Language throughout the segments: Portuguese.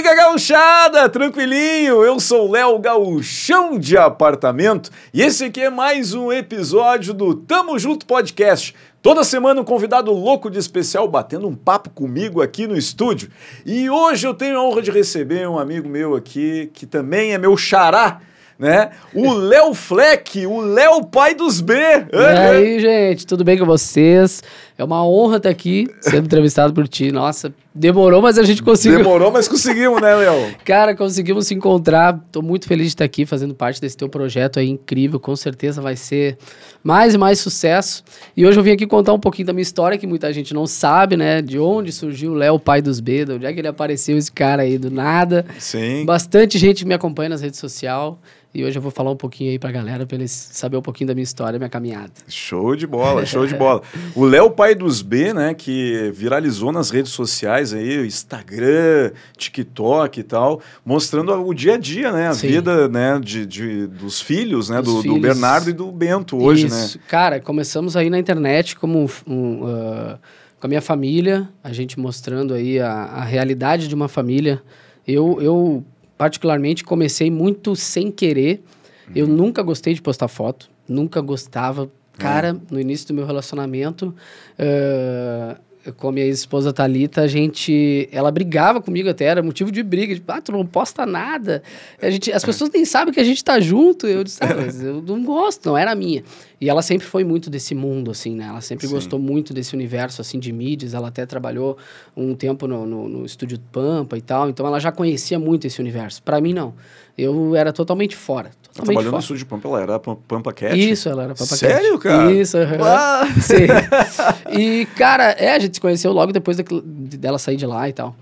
liga, gauchada! Tranquilinho, eu sou o Léo Gauchão de Apartamento e esse aqui é mais um episódio do Tamo Junto Podcast. Toda semana um convidado louco de especial batendo um papo comigo aqui no estúdio. E hoje eu tenho a honra de receber um amigo meu aqui que também é meu xará, né? O Léo Fleck, o Léo pai dos B. E aí, gente, tudo bem com vocês? É uma honra estar aqui sendo entrevistado por ti. Nossa, demorou, mas a gente conseguiu. Demorou, mas conseguimos, né, Léo? Cara, conseguimos se encontrar. Tô muito feliz de estar aqui fazendo parte desse teu projeto aí incrível. Com certeza vai ser mais e mais sucesso. E hoje eu vim aqui contar um pouquinho da minha história, que muita gente não sabe, né? De onde surgiu o Léo, pai dos B, de onde é que ele apareceu, esse cara aí do nada. Sim. Bastante gente me acompanha nas redes sociais. E hoje eu vou falar um pouquinho aí pra galera, pra eles saber um pouquinho da minha história, minha caminhada. Show de bola, show de bola. O Léo Pai dos B, né, que viralizou nas redes sociais aí, Instagram, TikTok e tal, mostrando o dia a dia, né, a Sim. vida, né, de, de- dos filhos, né, do, do filhos. Bernardo e do Bento hoje, Isso. né? Cara, começamos aí na internet como um, ah, com a minha família, a gente mostrando aí a, a realidade de uma família. Eu, eu, particularmente, comecei muito sem querer. Eu Uhum. nunca gostei de postar foto, nunca gostava. Cara, Uhum. no início do meu relacionamento, ah, com a minha esposa Thalita, a gente. Ela brigava comigo até, era motivo de briga. Tipo, ah, tu não posta nada. A gente, as pessoas nem sabem que a gente tá junto. Eu disse, ah, mas eu não gosto, não era minha. E ela sempre foi muito desse mundo, assim, né? Ela sempre Sim. gostou muito desse universo, assim, de mídias. Ela até trabalhou um tempo no, no, no estúdio Pampa e tal. Então ela já conhecia muito esse universo. Pra mim, não. Eu era totalmente fora. Ela Totalmente trabalhou no estúdio Pampa, ela era Pam- Pampa Cat? Isso, ela era Papa Sério, Cat. cara? Isso. Ah! Sim. E, cara, é, a gente se conheceu logo depois de- dela sair de lá e tal.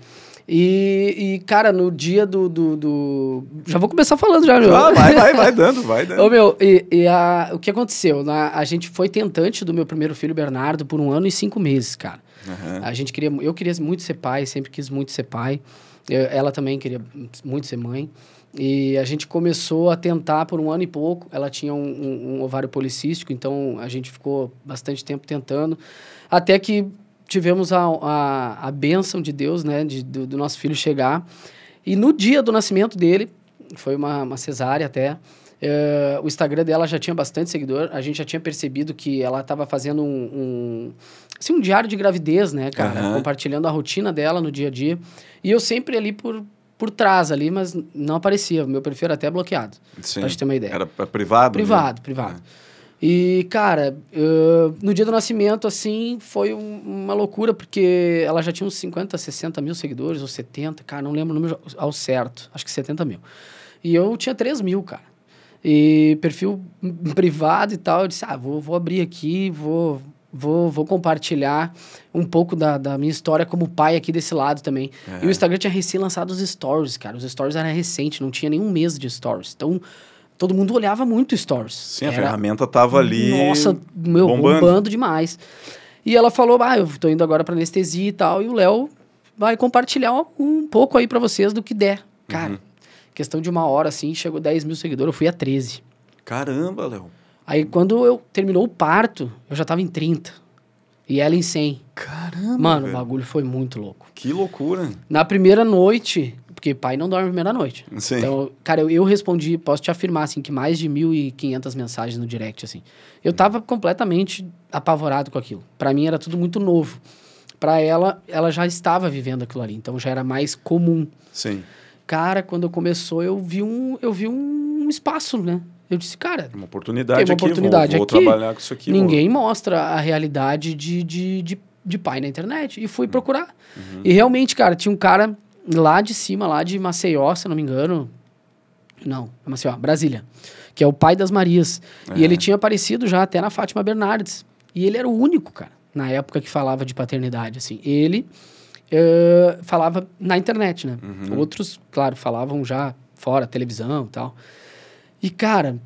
E, e, cara, no dia do, do, do- Já vou começar falando já, meu. Ah, vai, vai, vai dando, vai dando. Ô, meu, e, e a, o que aconteceu? Na, a gente foi tentante do meu primeiro filho, Bernardo, por um ano e cinco meses, cara. Aham. A gente queria... Eu queria muito ser pai, sempre quis muito ser pai. Eu- ela também queria muito ser mãe. E a gente começou a tentar por um ano e pouco. Ela tinha um, um- um ovário policístico, então a gente ficou bastante tempo tentando. Até que tivemos a, a, a bênção de Deus, né? De, do, do nosso filho chegar. E no dia do nascimento dele, foi uma, uma cesárea até, eh, o Instagram dela já tinha bastante seguidor. A gente já tinha percebido que ela estava fazendo um, um, assim, um diário de gravidez, né, cara? Aham. Compartilhando a rotina dela no dia a dia. E eu sempre ali por, por trás ali, mas não aparecia. Meu perfil era até bloqueado, Sim. pra gente ter uma ideia. Era p- privado? né? Privado, privado. E, cara, no dia do nascimento, assim, foi um- uma loucura, porque ela já tinha uns 50, 60 mil seguidores, ou 70, cara, não lembro o número ao certo, acho que 70 mil. E eu tinha 3 mil, cara. E perfil privado e tal, eu disse, ah, vou, vou abrir aqui, vou, vou, vou compartilhar um pouco da, da minha história como pai aqui desse lado também. E o Instagram tinha recém lançado os stories, cara. Os stories eram recente, não tinha nenhum mês de stories. Então, todo mundo olhava muito stories. Sim, a Era- ferramenta tava ali. Nossa, meu, bombando. bombando. demais. E ela falou, ah, eu tô indo agora pra anestesia e tal. E o Léo vai compartilhar um, pouco aí pra vocês do que der. Cara, Uhum. questão de uma hora, assim, chegou 10 mil seguidores, eu fui a 13. Caramba, Léo. Aí, quando eu terminou o parto, eu já tava em 30. E ela em 100. Caramba. Mano, o velho. bagulho foi muito louco. Que loucura. Na primeira noite, porque pai não dorme na primeira noite. Sim. Então, cara, eu, eu respondi, posso te afirmar, assim, que mais de 1.500 mensagens no direct, assim. Eu tava completamente apavorado com aquilo. Pra mim era tudo muito novo. Pra ela, ela já estava vivendo aquilo ali, então já era mais comum. Sim. Cara, quando começou, eu vi um, eu vi um espaço, né? Eu disse, cara, Uma oportunidade Tem uma aqui. oportunidade vou, vou aqui. trabalhar com isso aqui. ninguém mostra a realidade de, de, de, de pai na internet. E fui Uhum. procurar. E realmente, cara, tinha um cara lá de cima, lá de Maceió, se não me engano. Não, é Maceió, Brasília. Que é o pai das Marias. E É. ele tinha aparecido já até na Fátima Bernardes. E ele era o único, cara, na época que falava de paternidade, assim. Ele eh, falava na internet, né? Uhum. Outros, claro, falavam já fora, televisão e tal. E, cara,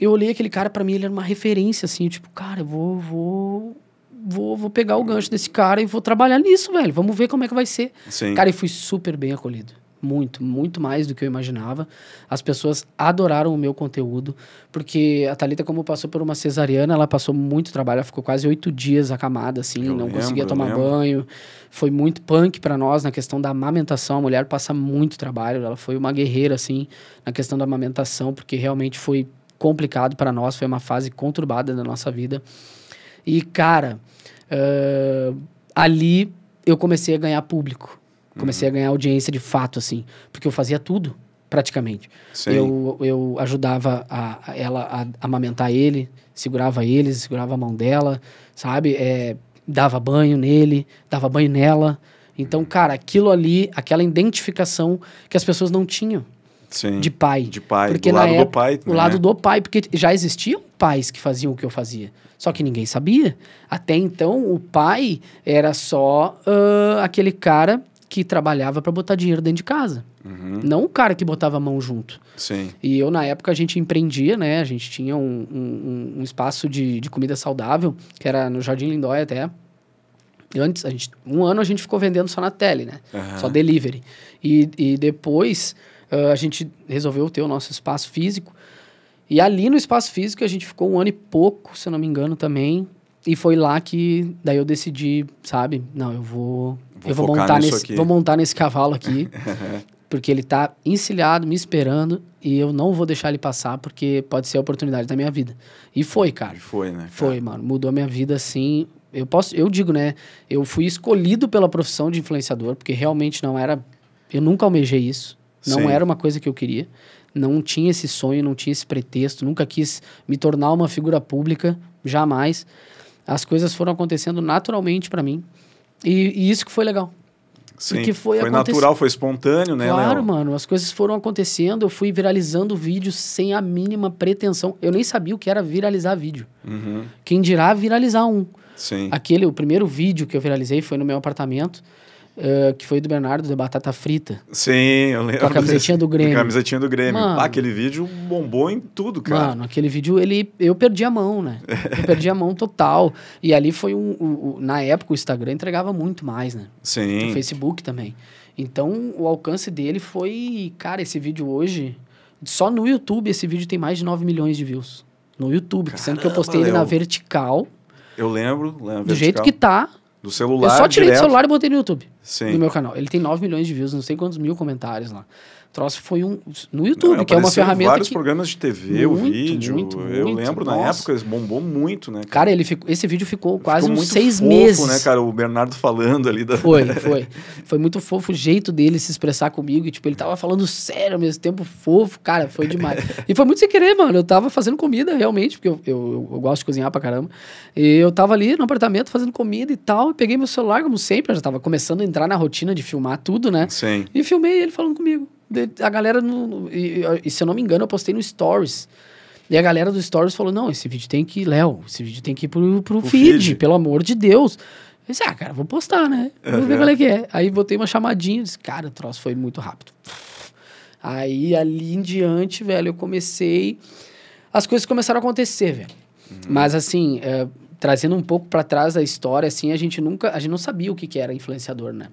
eu olhei aquele cara, pra mim, ele era uma referência, assim, tipo, cara, eu vou, vou, vou, vou pegar o gancho desse cara e vou trabalhar nisso, velho. Vamos ver como é que vai ser. Sim. Cara, e fui super bem acolhido. Muito, muito mais do que eu imaginava. As pessoas adoraram o meu conteúdo, porque a Thalita, como passou por uma cesariana, ela passou muito trabalho, ela ficou quase oito dias acamada, assim, Eu não lembro, conseguia tomar banho. Foi muito punk para nós na questão da amamentação. A mulher passa muito trabalho, ela foi uma guerreira, assim, na questão da amamentação, porque realmente foi complicado para nós, foi uma fase conturbada da nossa vida. E, cara, ah, ali eu comecei a ganhar público. Comecei a ganhar audiência de fato, assim. Porque eu fazia tudo, praticamente. Sim. Eu, eu ajudava a, a ela a amamentar ele, segurava ele, segurava a mão dela, sabe? É, dava banho nele, dava banho nela. Então, cara, aquilo ali, aquela identificação que as pessoas não tinham Sim. de pai. De pai. Porque do lado do época- pai. O né? lado do pai, porque já existiam pais que faziam o que eu fazia. Só que ninguém sabia. Até então, o pai era só ah, aquele cara que trabalhava para botar dinheiro dentro de casa. Uhum. Não o cara que botava a mão junto. Sim. E eu, na época, a gente empreendia, né? A gente tinha um, um- um espaço de, de comida saudável, que era no Jardim Lindóia até. Antes, a gente, um ano a gente ficou vendendo só na tele, né? Aham. Só delivery. E, e depois ah, a gente resolveu ter o nosso espaço físico. E ali no espaço físico a gente ficou um ano e pouco, se eu não me engano, também. E foi lá que daí eu decidi, sabe? Não, eu vou. Vou eu vou montar nesse. Vou montar nesse cavalo aqui. porque ele tá encilhado, me esperando, e eu não vou deixar ele passar, porque pode ser a oportunidade da minha vida. E foi, cara. E foi, né? cara? Foi, mano. Mudou a minha vida assim. Eu posso, eu digo, né? Eu fui escolhido pela profissão de influenciador, porque realmente não era. Eu nunca almejei isso. Não Sim. era uma coisa que eu queria. Não tinha esse sonho, não tinha esse pretexto. Nunca quis me tornar uma figura pública, jamais. As coisas foram acontecendo naturalmente pra mim. E, e isso que foi legal. Sim. porque foi foi aconte- natural, foi espontâneo, né, Claro, mano, as coisas foram acontecendo, eu fui viralizando vídeos sem a mínima pretensão. Eu nem sabia o que era viralizar vídeo. Uhum. Quem dirá viralizar um. Sim. Aquele, o primeiro vídeo que eu viralizei foi no meu apartamento, eh, que foi do Bernardo de batata frita. Sim, eu lembro. Com a camisetinha do Grêmio. Com a camisetinha do Grêmio. Mano. Ah, aquele vídeo bombou em tudo, cara. Mano, aquele vídeo, ele, eu perdi a mão, né? Eu perdi a mão total. E ali foi um, o- o- na época o Instagram entregava muito mais, né? Sim. O Facebook também. Então, o alcance dele foi, cara, esse vídeo hoje, só no YouTube esse vídeo tem mais de 9 milhões de views. No YouTube, sendo que eu Caramba, postei ele na vertical, Eu lembro. lembro do jeito vertical. que tá. Do celular. eu só tirei direto. do celular e botei no YouTube. Sim. no meu canal. Ele tem 9 milhões de views, não sei quantos mil comentários lá. O troço foi um. No YouTube, Não, que é uma ferramenta. vários que, programas de TV, o Muito, vídeo. muito, eu muito. lembro na Nossa. época, bombou muito, né? Cara, ele ficou, esse vídeo ficou quase Ficou uns seis fofo, meses. né, cara? O Bernardo falando ali da. Foi, foi. Foi muito fofo o jeito dele se expressar comigo. E, tipo, ele tava falando sério ao mesmo tempo, fofo. Cara, foi demais. e foi muito sem querer, mano. Eu tava fazendo comida, realmente, porque eu, eu, eu gosto de cozinhar pra caramba. E eu tava ali no apartamento fazendo comida e tal. E peguei meu celular, como sempre. Eu já tava começando a entrar na rotina de filmar tudo, né? Sim. E filmei ele falando comigo. A galera, no, e, e se eu não me engano, eu postei no Stories. E a galera do Stories falou: não, esse vídeo tem que ir, Léo, esse vídeo tem que ir pro, pro feed, feed. pelo amor de Deus. Eu disse, ah, cara, vou postar, né? Ver Uhum. qual é que é. Aí botei uma chamadinha, disse, cara, o troço foi muito rápido. Aí ali em diante, velho, eu comecei. As coisas começaram a acontecer, velho. Mas assim, é, trazendo um pouco pra trás da história, assim, a gente nunca. A gente não sabia o que, que era influenciador, né?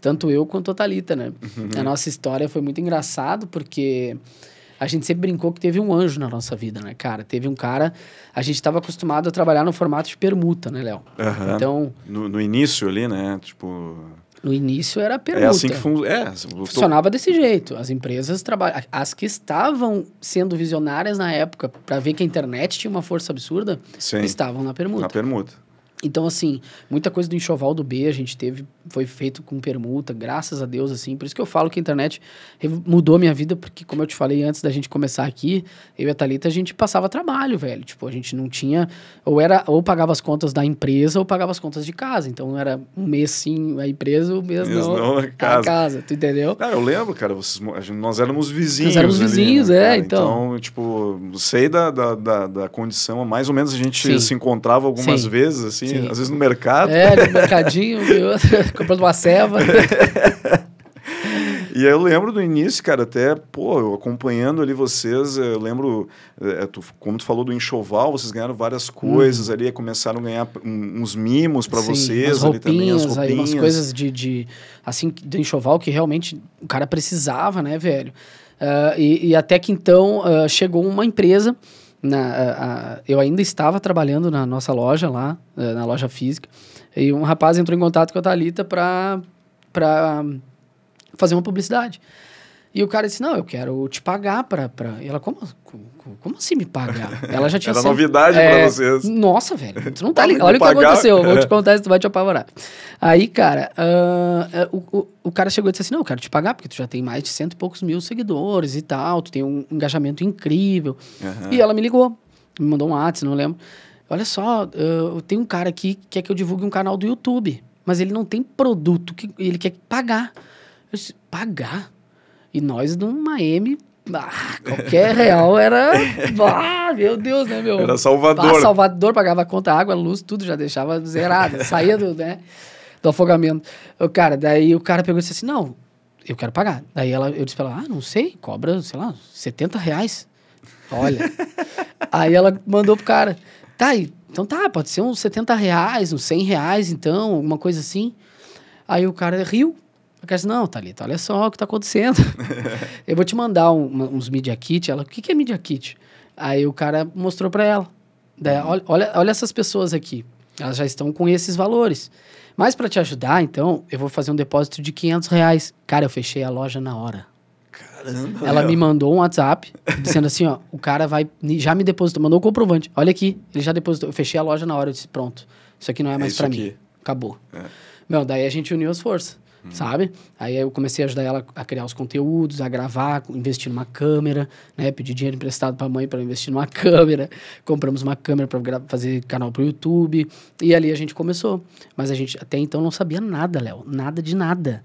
Tanto eu quanto a Thalita, né? A nossa história foi muito engraçado porque a gente sempre brincou que teve um anjo na nossa vida, né, cara? Teve um cara. A gente estava acostumado a trabalhar no formato de permuta, né, Léo? Aham. Então, No, no início ali, né? Tipo. no início era permuta. É assim que fun é, tô- Funcionava desse jeito. As empresas trabalham. As que estavam sendo visionárias na época, para ver que a internet tinha uma força absurda, Sim. estavam na permuta. Na permuta. Então, assim, muita coisa do enxoval do B a gente teve, foi feito com permuta, graças a Deus, assim. Por isso que eu falo que a internet mudou a minha vida, porque, como eu te falei antes da gente começar aqui, eu e a Thalita, a gente passava trabalho, velho. Tipo, a gente não tinha. Ou era, ou pagava as contas da empresa, ou pagava as contas de casa. Então, era um mês sim a empresa, um mês Mês não, não, a a casa. casa. Tu entendeu? Ah, eu lembro, cara, vocês, nós éramos vizinhos. Nós éramos ali, vizinhos, né, é, cara? então. tipo, sei da, da, da, da condição, mais ou menos a gente Sim. se encontrava algumas Sim. vezes, assim, Sim. Às vezes no mercado. É, no mercadinho, comprando uma ceva. E eu lembro do início, cara, até, pô, eu acompanhando ali vocês, eu lembro, é, tu, como tu falou do enxoval, vocês ganharam várias coisas hum. ali, começaram a ganhar uns mimos para vocês ali também, as roupinhas. Aí, umas coisas de, de, assim, do enxoval que realmente o cara precisava, né, velho? Uh, e, e, até que então uh, chegou uma empresa, na, uh, eu ainda estava trabalhando na nossa loja lá, na loja física, e um rapaz entrou em contato com a Thalita para fazer uma publicidade. E o cara disse, não, eu quero te pagar para... Pra... E ela, como, como assim me pagar? Ela já tinha... Era novidade é, para vocês. Nossa, velho, tu não tá ligado. Olha o que aconteceu, eu vou te contar isso, tu vai te apavorar. Aí, cara, uh, o, o, o, cara chegou e disse assim, não, eu quero te pagar, porque tu já tem mais de cento e poucos mil seguidores e tal, tu tem um engajamento incrível. Uhum. E ela me ligou, me mandou um WhatsApp, não lembro. Olha só, uh, tem um cara aqui que quer que eu divulgue um canal do YouTube, mas ele não tem produto, que ele quer pagar. Eu disse, pagar? E nós numa M, ah, qualquer real era. Ah, meu Deus, né, meu? Era Salvador. Ah, Salvador pagava conta, água, luz, tudo já deixava zerado. saía do, né, do afogamento. O cara, daí o cara pegou e disse assim: não, eu quero pagar. Daí ela, eu disse pra ela: ah, não sei, cobra, sei lá, 70 reais. Olha. aí ela mandou pro cara: tá, então tá, pode ser uns 70 reais, uns 100 reais, então, alguma coisa assim. Aí o cara riu. Eu quero não, Thalita, olha só o que está acontecendo. eu vou te mandar um, uns Media Kit. Ela, o que, que é Media Kit? Aí o cara mostrou para ela. Daí, uhum. olha, olha, olha essas pessoas aqui. Elas já estão com esses valores. Mas para te ajudar, então, eu vou fazer um depósito de 500 reais. Cara, eu fechei a loja na hora. Caramba. Ela meu. me mandou um WhatsApp dizendo assim: ó, o cara vai. Já me depositou, mandou o comprovante. Olha aqui, ele já depositou. Eu fechei a loja na hora. Eu disse: pronto, isso aqui não é mais é para mim. Acabou. É. Meu, daí a gente uniu as forças. Uhum. sabe? Aí eu comecei a ajudar ela a criar os conteúdos, a gravar, investir numa câmera, né? Pedi dinheiro emprestado para a mãe para investir numa câmera. Compramos uma câmera para fazer canal para o YouTube. E ali a gente começou. Mas a gente até então não sabia nada, Léo. Nada de nada.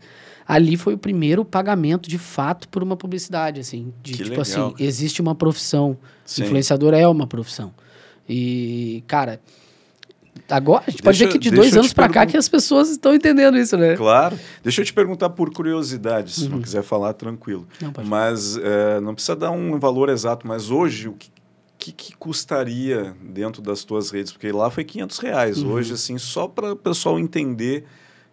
Ali foi o primeiro pagamento de fato por uma publicidade, assim. De que tipo legal. assim, existe uma profissão. Sim. Influenciador é uma profissão. E, cara, Agora, a gente pode ver que de dois anos para cá que as pessoas estão entendendo isso, né? Claro. Deixa eu te perguntar por curiosidade, se uhum. não quiser falar, tranquilo. Não, mas é, não precisa dar um valor exato, mas hoje o que, que, que, custaria dentro das tuas redes? Porque lá foi 500 reais. Uhum. Hoje, assim, só para o pessoal entender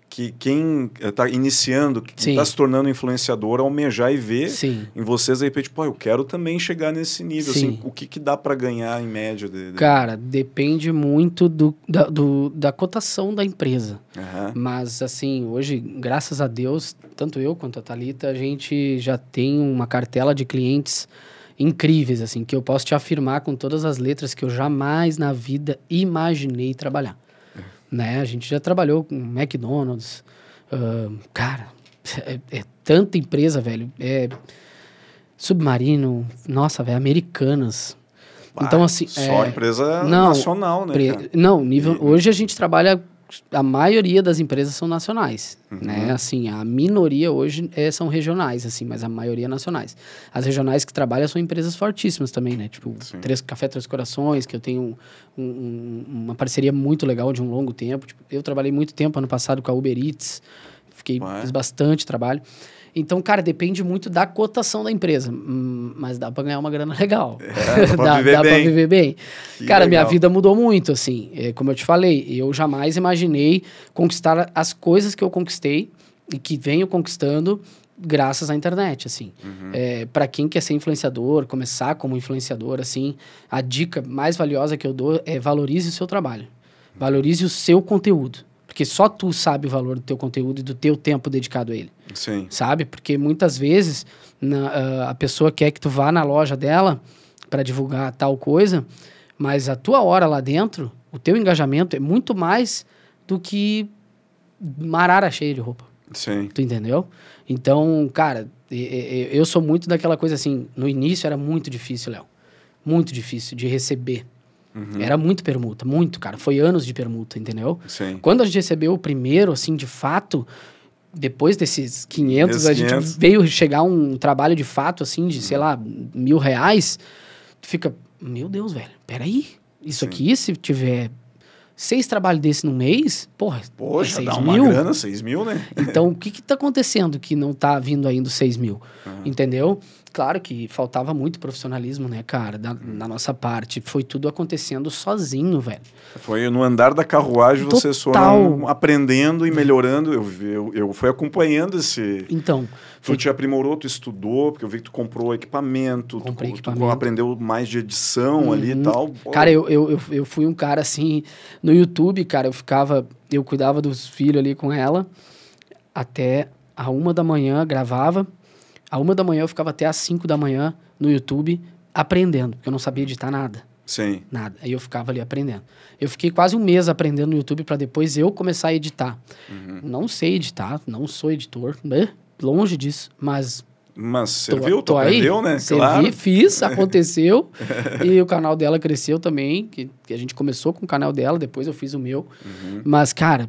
que quem está iniciando, que está se tornando influenciador, almejar e ver Sim. em vocês, de repente, pô, eu quero também chegar nesse nível. Assim, o que, que dá para ganhar em média? De, de... Cara, depende muito do, da, do, da cotação da empresa. Uhum. Mas, assim, hoje, graças a Deus, tanto eu quanto a Thalita, a gente já tem uma cartela de clientes incríveis, assim, que eu posso te afirmar com todas as letras que eu jamais na vida imaginei trabalhar né? A gente já trabalhou com McDonald's, uh, cara, é, é, tanta empresa, velho. É Submarino, nossa, velho, Americanas. então, assim. Só é, empresa não, nacional, né? Pre, não, nível, e, hoje a gente trabalha a maioria das empresas são nacionais, uhum. né? Assim, a minoria hoje é, são regionais, assim, mas a maioria nacionais. As regionais que trabalham são empresas fortíssimas também, né? Tipo, três, Café Três Corações, que eu tenho um, um, uma parceria muito legal de um longo tempo. Tipo, eu trabalhei muito tempo ano passado com a Uber Eats, fiquei, fiz bastante trabalho. Então, cara, depende muito da cotação da empresa. Hum, mas dá para ganhar uma grana legal. É, dá para viver, viver bem. Que cara, legal. minha vida mudou muito, assim. É, como eu te falei, eu jamais imaginei conquistar as coisas que eu conquistei e que venho conquistando graças à internet, assim. Uhum. É, para quem quer ser influenciador, começar como influenciador, assim, a dica mais valiosa que eu dou é valorize o seu trabalho. Valorize o seu conteúdo. Porque só tu sabe o valor do teu conteúdo e do teu tempo dedicado a ele. Sim. Sabe? Porque muitas vezes na, uh, a pessoa quer que tu vá na loja dela para divulgar tal coisa, mas a tua hora lá dentro, o teu engajamento é muito mais do que marara cheia de roupa. Sim. Tu entendeu? Então, cara, eu sou muito daquela coisa assim, no início era muito difícil, Léo. Muito difícil de receber. Uhum. Era muito permuta, muito, cara. Foi anos de permuta, entendeu? Sim. Quando a gente recebeu o primeiro, assim, de fato, depois desses 500, Esses a gente 500. veio chegar um trabalho de fato, assim, de, sei lá, mil reais. Tu fica, meu Deus, velho, peraí. Isso Sim. aqui, se tiver seis trabalhos desse no mês, porra, Poxa, é dá 6 uma mil. grana, 6 mil, né? Então, o que que tá acontecendo que não tá vindo ainda os 6 mil? Entendeu? Claro que faltava muito profissionalismo, né, cara, da, da nossa parte. Foi tudo acontecendo sozinho, velho. Foi no andar da carruagem, vocês Total. foram aprendendo e melhorando. Eu, eu, eu fui acompanhando esse. Então, Tu te aprimorou, tu estudou, porque eu vi que tu comprou equipamento, tu, Comprei tu equipamento. aprendeu mais de edição ali e Uhum. tal. Cara, eu, eu, eu, eu fui um cara assim. No YouTube, cara, eu ficava. Eu cuidava dos filhos ali com ela. Até a uma da manhã, gravava. A uma da manhã eu ficava até às cinco da manhã no YouTube aprendendo, porque eu não sabia editar nada. Sim. Nada. Aí eu ficava ali aprendendo. Eu fiquei quase um mês aprendendo no YouTube para depois eu começar a editar. Uhum. Não sei editar, não sou editor, né? longe disso, mas Mas você Tô- tô aí, aprendeu, né? servi, Claro. fiz, aconteceu. e o canal dela cresceu também, que, que a gente começou com o canal dela, depois eu fiz o meu. Uhum. Mas, cara,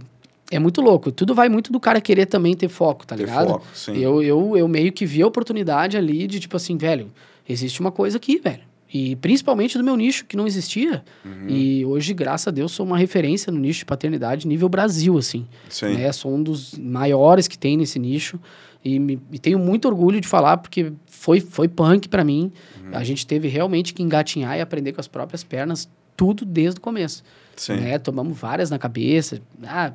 é muito louco. Tudo vai muito do cara querer também ter foco, tá Ter ligado? foco, sim. Eu, eu, eu meio que vi a oportunidade ali de, tipo assim, velho, existe uma coisa aqui, velho. E principalmente do meu nicho, que não existia. Uhum. E hoje, graças a Deus, sou uma referência no nicho de paternidade nível Brasil, assim Sim. né? Sou um dos maiores que tem nesse nicho e, me- e tenho muito orgulho de falar porque foi, foi punk pra mim. Uhum. A gente teve realmente que engatinhar e aprender com as próprias pernas tudo desde o começo. Sim. Né? Tomamos várias na cabeça. Ah,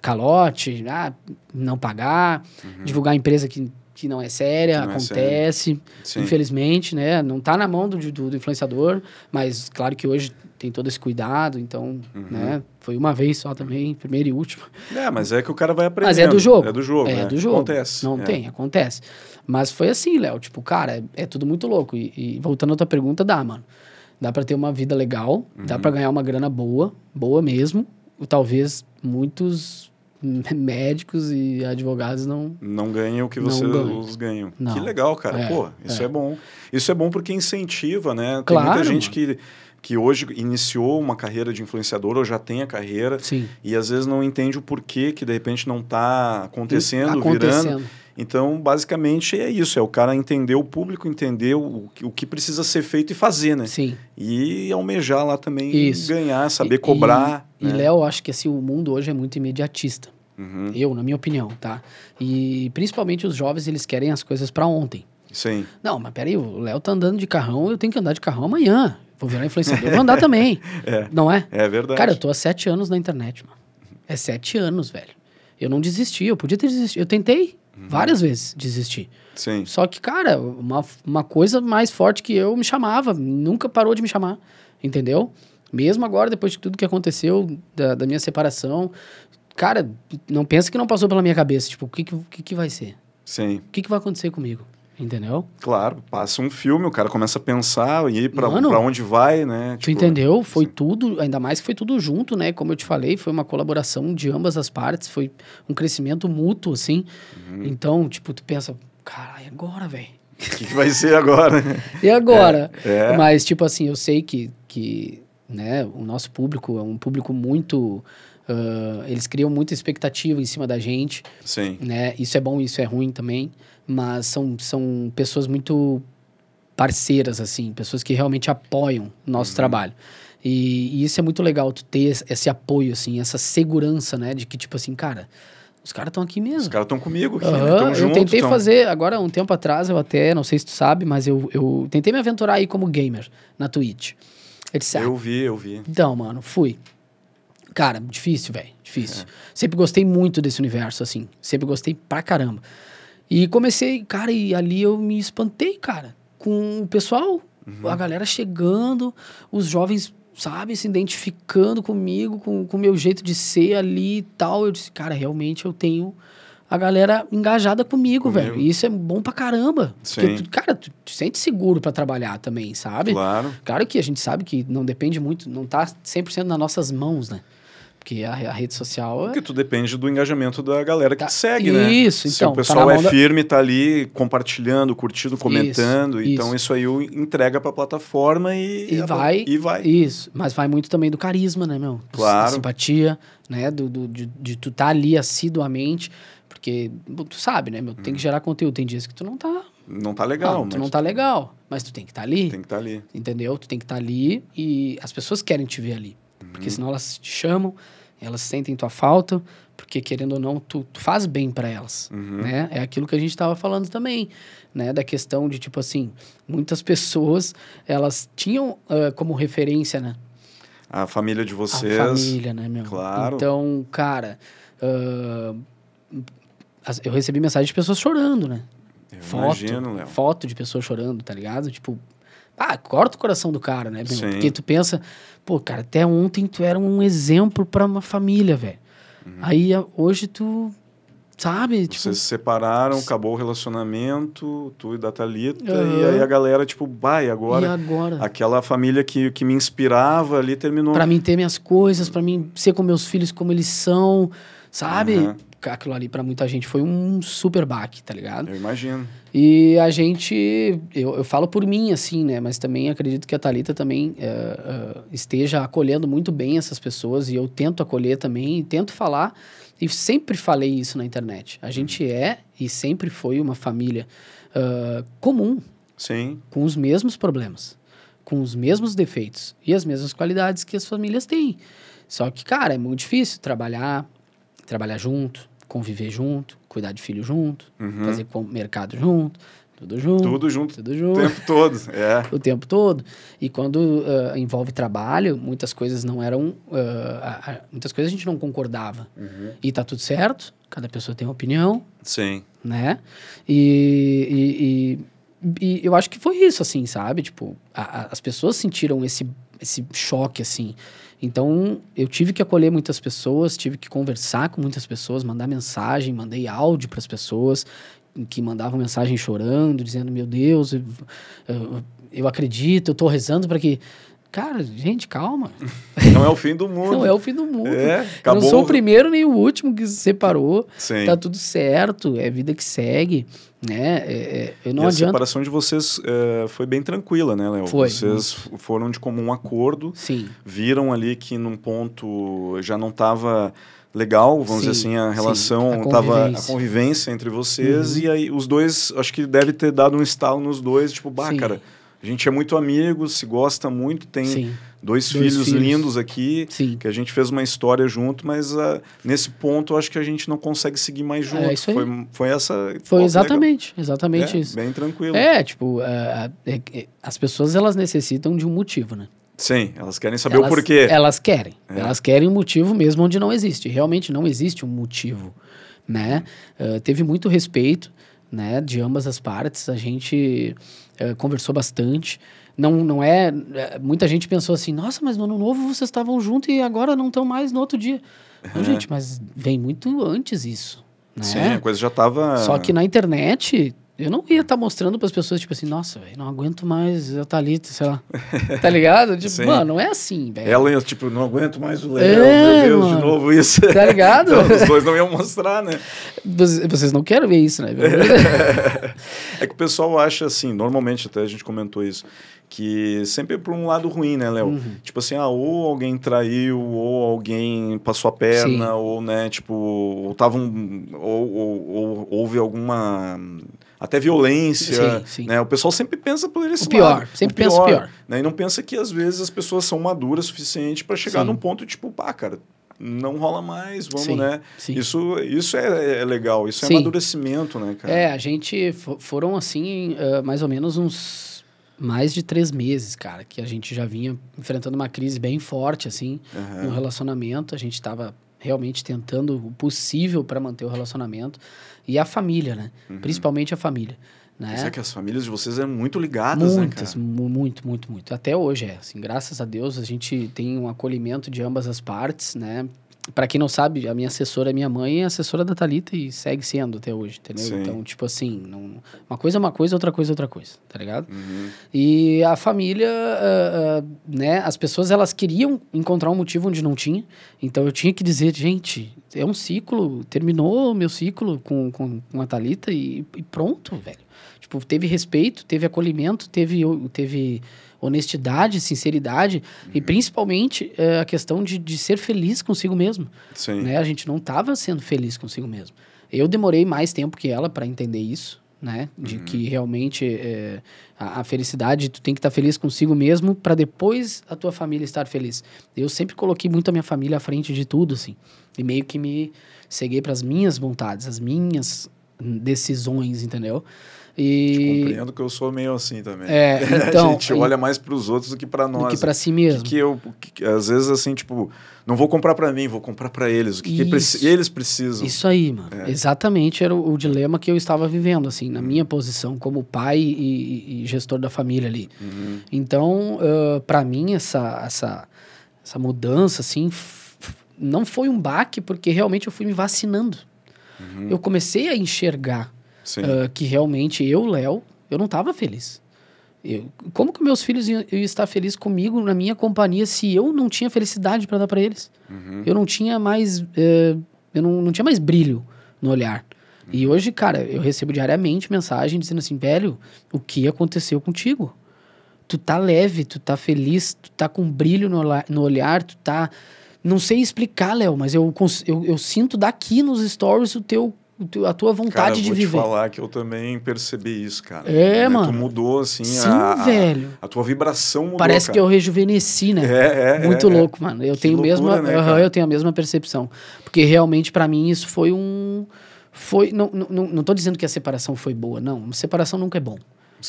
calote, ah, não pagar, divulgar a empresa que, que não é séria, Uhum. Não é acontece. Sim. Infelizmente, né? Não tá na mão do, do, do influenciador, mas claro que hoje tem todo esse cuidado, então, Uhum. né? Foi uma vez só também, primeira e última. É, mas é que o cara vai aprendendo. Mas é do jogo. É do jogo. É né? do jogo. Acontece. Não é. tem, acontece. Mas foi assim, Léo. Tipo, cara, é, é tudo muito louco. E, e voltando à tua pergunta, dá, mano. Dá pra ter uma vida legal, dá Uhum. pra ganhar uma grana boa, boa mesmo. Talvez muitos médicos e advogados não. Não ganha o que vocês ganha. os ganham. Não. Que legal, cara. É, Pô, isso é. é. bom. Isso é bom porque incentiva, né? Tem Claro, muita gente mano. que, que hoje iniciou uma carreira de influenciador ou já tem a carreira Sim. e às vezes não entende o porquê que de repente não está acontecendo, virando. Então, basicamente é isso, é o cara entender o público, entender o, que- o que precisa ser feito e fazer, né? Sim. E almejar lá também Isso. ganhar, saber E- cobrar. E, né? e Léo, acho que assim, o mundo hoje é muito imediatista. Uhum. Eu, na minha opinião, tá? E principalmente os jovens, eles querem as coisas pra ontem. Sim. Não, mas peraí, o Léo tá andando de carrão, eu tenho que andar de carrão amanhã. Vou virar influenciador, vou andar também. É. Não é? É verdade. Cara, eu tô há sete anos na internet, mano. É sete anos, velho. Eu não desisti, eu podia ter desistido. Eu tentei Uhum. várias vezes desistir. Sim. Só que, cara, uma, uma coisa mais forte que eu me chamava, nunca parou de me chamar, entendeu? Mesmo agora, depois de tudo que aconteceu, da, da minha separação, cara, não pensa que não passou pela minha cabeça, tipo, o que, que, que, que vai ser? Sim. O que, que vai acontecer comigo? Entendeu? Claro, passa um filme, o cara começa a pensar e ir pra, Mano, pra onde vai, né? Tu entendeu? Foi tudo, ainda mais que foi tudo junto, né? Como eu te falei, foi uma colaboração de ambas as partes, foi um crescimento mútuo, assim. Uhum. Então, tipo, tu pensa, caralho, e agora, velho? O que, que vai ser agora? E agora? É. Mas, tipo assim, eu sei que, que né, o nosso público é um público muito. ah, eles criam muita expectativa em cima da gente, Sim. né? Isso é bom, isso é ruim também. Mas são, são pessoas muito parceiras, assim, pessoas que realmente apoiam o Uhum. nosso trabalho. E, e isso é muito legal, tu ter esse, apoio, assim, essa segurança, né? De que, tipo assim, cara, os caras estão aqui mesmo. Os caras estão comigo aqui, né? Aham, Tão eu juntos, tentei tão- fazer, agora um tempo atrás, eu até, não sei se tu sabe, mas eu, eu tentei me aventurar aí como gamer na Twitch. Eu disse, ah, Eu vi, eu vi. então, mano, fui. Cara, difícil, velho, difícil. É. Sempre gostei muito desse universo, assim, sempre gostei pra caramba. E comecei, cara, e ali eu me espantei, cara, com o pessoal, Uhum. a galera chegando, os jovens, sabe, se identificando comigo, com o meu jeito de ser ali e tal. Eu disse, cara, realmente eu tenho a galera engajada comigo, Comigo. velho. E isso é bom pra caramba. Sim. Porque, tu, cara, tu te sente seguro pra trabalhar também, sabe? Claro. Claro que a gente sabe que não depende muito, não tá 100% nas nossas mãos, né? Porque a, a rede social é... Porque tu depende do engajamento da galera que Tá. te segue, né? Isso, Se então, o tá pessoal na é da- firme, tá ali compartilhando, curtindo, comentando, Isso, então isso. isso aí entrega pra plataforma e, E vai, E vai. Isso, mas vai muito também do carisma, né, meu? Claro. Da simpatia, né? Do, do- de, de tu tá ali assiduamente, porque tu sabe, né, meu? Tu tem que gerar conteúdo. Tem dias que tu não tá... Não tá Hum. legal, não, mas tu não tá legal, mas tu tem que estar ali, tem que estar ali. entendeu? Tu tem que estar ali e as pessoas querem te ver ali. Porque senão elas te chamam, elas sentem tua falta, porque querendo ou não, tu, tu faz bem para elas, Uhum. né? É aquilo que a gente estava falando também, né? Da questão de, tipo assim, muitas pessoas, elas tinham ah, como referência, né? A família de vocês. A família, né, meu? Claro. Então, cara, as- eu recebi mensagem de pessoas chorando, né? Eu foto, imagino, Léo. foto de pessoas chorando, tá ligado? Tipo, ah, corta o coração do cara, né? meu? Porque tu pensa, pô, cara, até ontem tu era um exemplo pra uma família, velho. Aí a- hoje tu, sabe? Tipo, Vocês se separaram, acabou o relacionamento, tu e da Thalita, Aham. e aí a galera, tipo, vai, e agora. agora? Aquela família que, que me inspirava ali terminou. Pra mim ter minhas coisas, pra mim ser com meus filhos como eles são, sabe? Aham. Aquilo ali pra muita gente foi um super baque, tá ligado? Eu imagino. E a gente, eu, eu falo por mim, assim, né? Mas também acredito que a Thalita também eh, eh, esteja acolhendo muito bem essas pessoas e eu tento acolher também e tento falar. E sempre falei isso na internet. A gente é e sempre foi uma família ah, comum, Sim. com os mesmos problemas, com os mesmos defeitos e as mesmas qualidades que as famílias têm. Só que, cara, é muito difícil trabalhar, trabalhar junto, conviver junto, cuidar de filho junto, Uhum. fazer com- mercado junto, tudo junto. Tudo junto Tudo o junto. tempo todo. É. O tempo todo. E quando ah, envolve trabalho, muitas coisas não eram. ah, a- a- muitas coisas a gente não concordava. E tá tudo certo, cada pessoa tem uma opinião, Sim. né? E, e, e- e eu acho que foi isso, assim, sabe? Tipo, a- as pessoas sentiram esse, esse choque, assim. Então, eu tive que acolher muitas pessoas, tive que conversar com muitas pessoas, mandar mensagem, mandei áudio para as pessoas que mandavam mensagem chorando, dizendo: Meu Deus, eu, eu, acredito, eu tô rezando para que. Cara, gente, calma. Não é o fim do mundo. Não é o fim do mundo. É, eu acabou. não sou o primeiro nem o último que se separou. Sim. Tá tudo certo, é vida que segue, né? É, é, eu não e a adianta. separação de vocês é, foi bem tranquila, né, Léo? Foi, Vocês foram de comum acordo, Sim, viram ali que num ponto já não estava legal, vamos Sim, dizer assim, a sim, relação, a tava a convivência. convivência entre vocês, Uhum. e aí os dois, acho que deve ter dado um estalo nos dois, tipo, bah, Sim. cara, a gente é muito amigo, se gosta muito, tem sim, dois, Dois filhos, filhos. lindos aqui, sim. que a gente fez uma história junto, mas ah, nesse ponto eu acho que a gente não consegue seguir mais junto. É isso aí. Foi, foi essa. Foi exatamente, legal. exatamente É, isso. Bem tranquilo. É, tipo, é, é, é, as pessoas elas necessitam de um motivo, né? Sim, elas querem saber elas, o porquê. Elas querem. É. Elas querem um motivo mesmo onde não existe. Realmente não existe um motivo, né? Uh, teve muito respeito, né, de ambas as partes. A gente uh, conversou bastante. Não, não é... é, Muita gente pensou assim, nossa, mas no ano novo vocês estavam juntos e agora não estão mais no outro dia. Não, gente, mas vem muito antes isso, né? Sim, a coisa já tava. Só que na internet, eu não ia estar mostrando para as pessoas, tipo assim, nossa, velho, não aguento mais a Thalita, sei lá. tá ligado? Tipo, Sim. mano, não é assim, velho. Ela, tipo, não aguento mais o Léo, É, meu Deus, mano. de novo isso. Tá ligado? Então, os dois não iam mostrar, né? Vocês vocês não querem ver isso, né? É que o pessoal acha assim, normalmente até a gente comentou isso, que sempre é por um lado ruim, né, Léo? Uhum. Tipo assim, ah, ou alguém traiu, ou alguém passou a perna, Sim. ou, né, tipo, ou tava um, ou, ou, ou houve alguma até violência, Sim, sim. né? O pessoal sempre pensa por esse O pior, lado. sempre pensa o pior. Né? E não pensa que às vezes as pessoas são maduras o suficiente para chegar Sim. num ponto tipo, pá, cara, não rola mais, vamos, Sim, né? sim. Isso, isso é, é legal, isso é Sim. amadurecimento, né, cara? É, a gente fo- foram assim, ah, mais ou menos uns mais de três meses, cara, que a gente já vinha enfrentando uma crise bem forte, assim, Aham. no relacionamento. A gente estava realmente tentando o possível para manter o relacionamento. E a família, né? Principalmente a família. Né? Isso é que as famílias de vocês eram muito ligadas, Muitas, né, mu- muito, muito, muito. Até hoje é, assim, graças a Deus a gente tem um acolhimento de ambas as partes, né? Para quem não sabe, a minha assessora é minha mãe, é assessora da Thalita e segue sendo até hoje, entendeu? Sim. Então, tipo assim, não, uma coisa é uma coisa, outra coisa é outra coisa, tá ligado? Uhum. E a família, ah, ah, né? As pessoas elas queriam encontrar um motivo onde não tinha. Então eu tinha que dizer, gente, é um ciclo, terminou o meu ciclo com, com, com a Thalita e, e pronto, velho. Tipo, teve respeito, teve acolhimento, teve, teve honestidade, sinceridade e principalmente eh, a questão de, de ser feliz consigo mesmo Sim. né? A gente não estava sendo feliz consigo mesmo. Eu demorei mais tempo que ela para entender isso, né? De uhum. que realmente é, a, a, felicidade, tu tem que estar tá feliz consigo mesmo para depois a tua família estar feliz. Eu sempre coloquei muito a minha família à frente de tudo, assim. E meio que me ceguei para as minhas vontades, as minhas decisões, entendeu? E... Compreendo que eu sou meio assim também. É, então, a gente olha mais para os outros do que para nós. Do que para si mesmo. Que, que eu, que, às vezes, assim, tipo, não vou comprar para mim, vou comprar para eles. O que, que eles precisam. Isso aí, mano. É. Exatamente era o, o, dilema que eu estava vivendo, assim, na uhum. minha posição como pai e, e, gestor da família ali. Uhum. Então, uh, para mim, essa, essa, essa mudança, assim, não foi um baque, porque realmente eu fui me vacinando. Uhum. Eu comecei a enxergar uh, que realmente eu, Léo, eu não estava feliz. Eu, como que meus filhos iam, iam, estar felizes comigo na minha companhia se eu não tinha felicidade para dar para eles? Uhum. Eu não tinha mais, uh, eu não, não tinha mais brilho no olhar. Uhum. E hoje, cara, eu recebo diariamente mensagem dizendo assim, velho, o que aconteceu contigo? Tu tá leve, tu tá feliz, tu tá com brilho no, no olhar, tu tá não sei explicar, Léo, mas eu, eu, eu, sinto daqui nos stories o teu a tua vontade cara, de viver. Vou te falar que eu também percebi isso, cara. É, né? mano. Tu mudou, assim, Sim, a, velho. A, a, tua vibração mudou, Parece cara. que eu rejuvenesci, né? É, é. Muito é, louco, mano. Eu tenho loucura, mesma, né, uhum, eu tenho a mesma percepção. Porque realmente, para mim, isso foi um... Foi, não, não, não tô dizendo que a separação foi boa, não. Separação nunca é bom.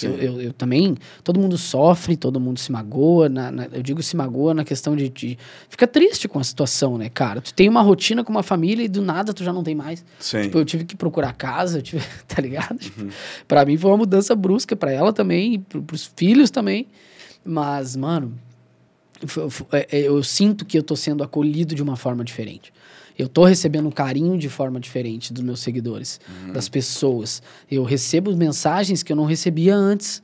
Eu, eu, eu, também, todo mundo sofre, todo mundo se magoa. Na, na, eu digo se magoa na questão de, de. Fica triste com a situação, né, cara? Tu tem uma rotina com uma família e do nada tu já não tem mais. Sim. Tipo, eu tive que procurar casa, tive, tá ligado? Uhum. Pra mim foi uma mudança brusca, para ela também, pro, pros filhos também. Mas, mano, eu, é, é, eu sinto que eu tô sendo acolhido de uma forma diferente. Eu tô recebendo um carinho de forma diferente dos meus seguidores, uhum. das pessoas. Eu recebo mensagens que eu não recebia antes,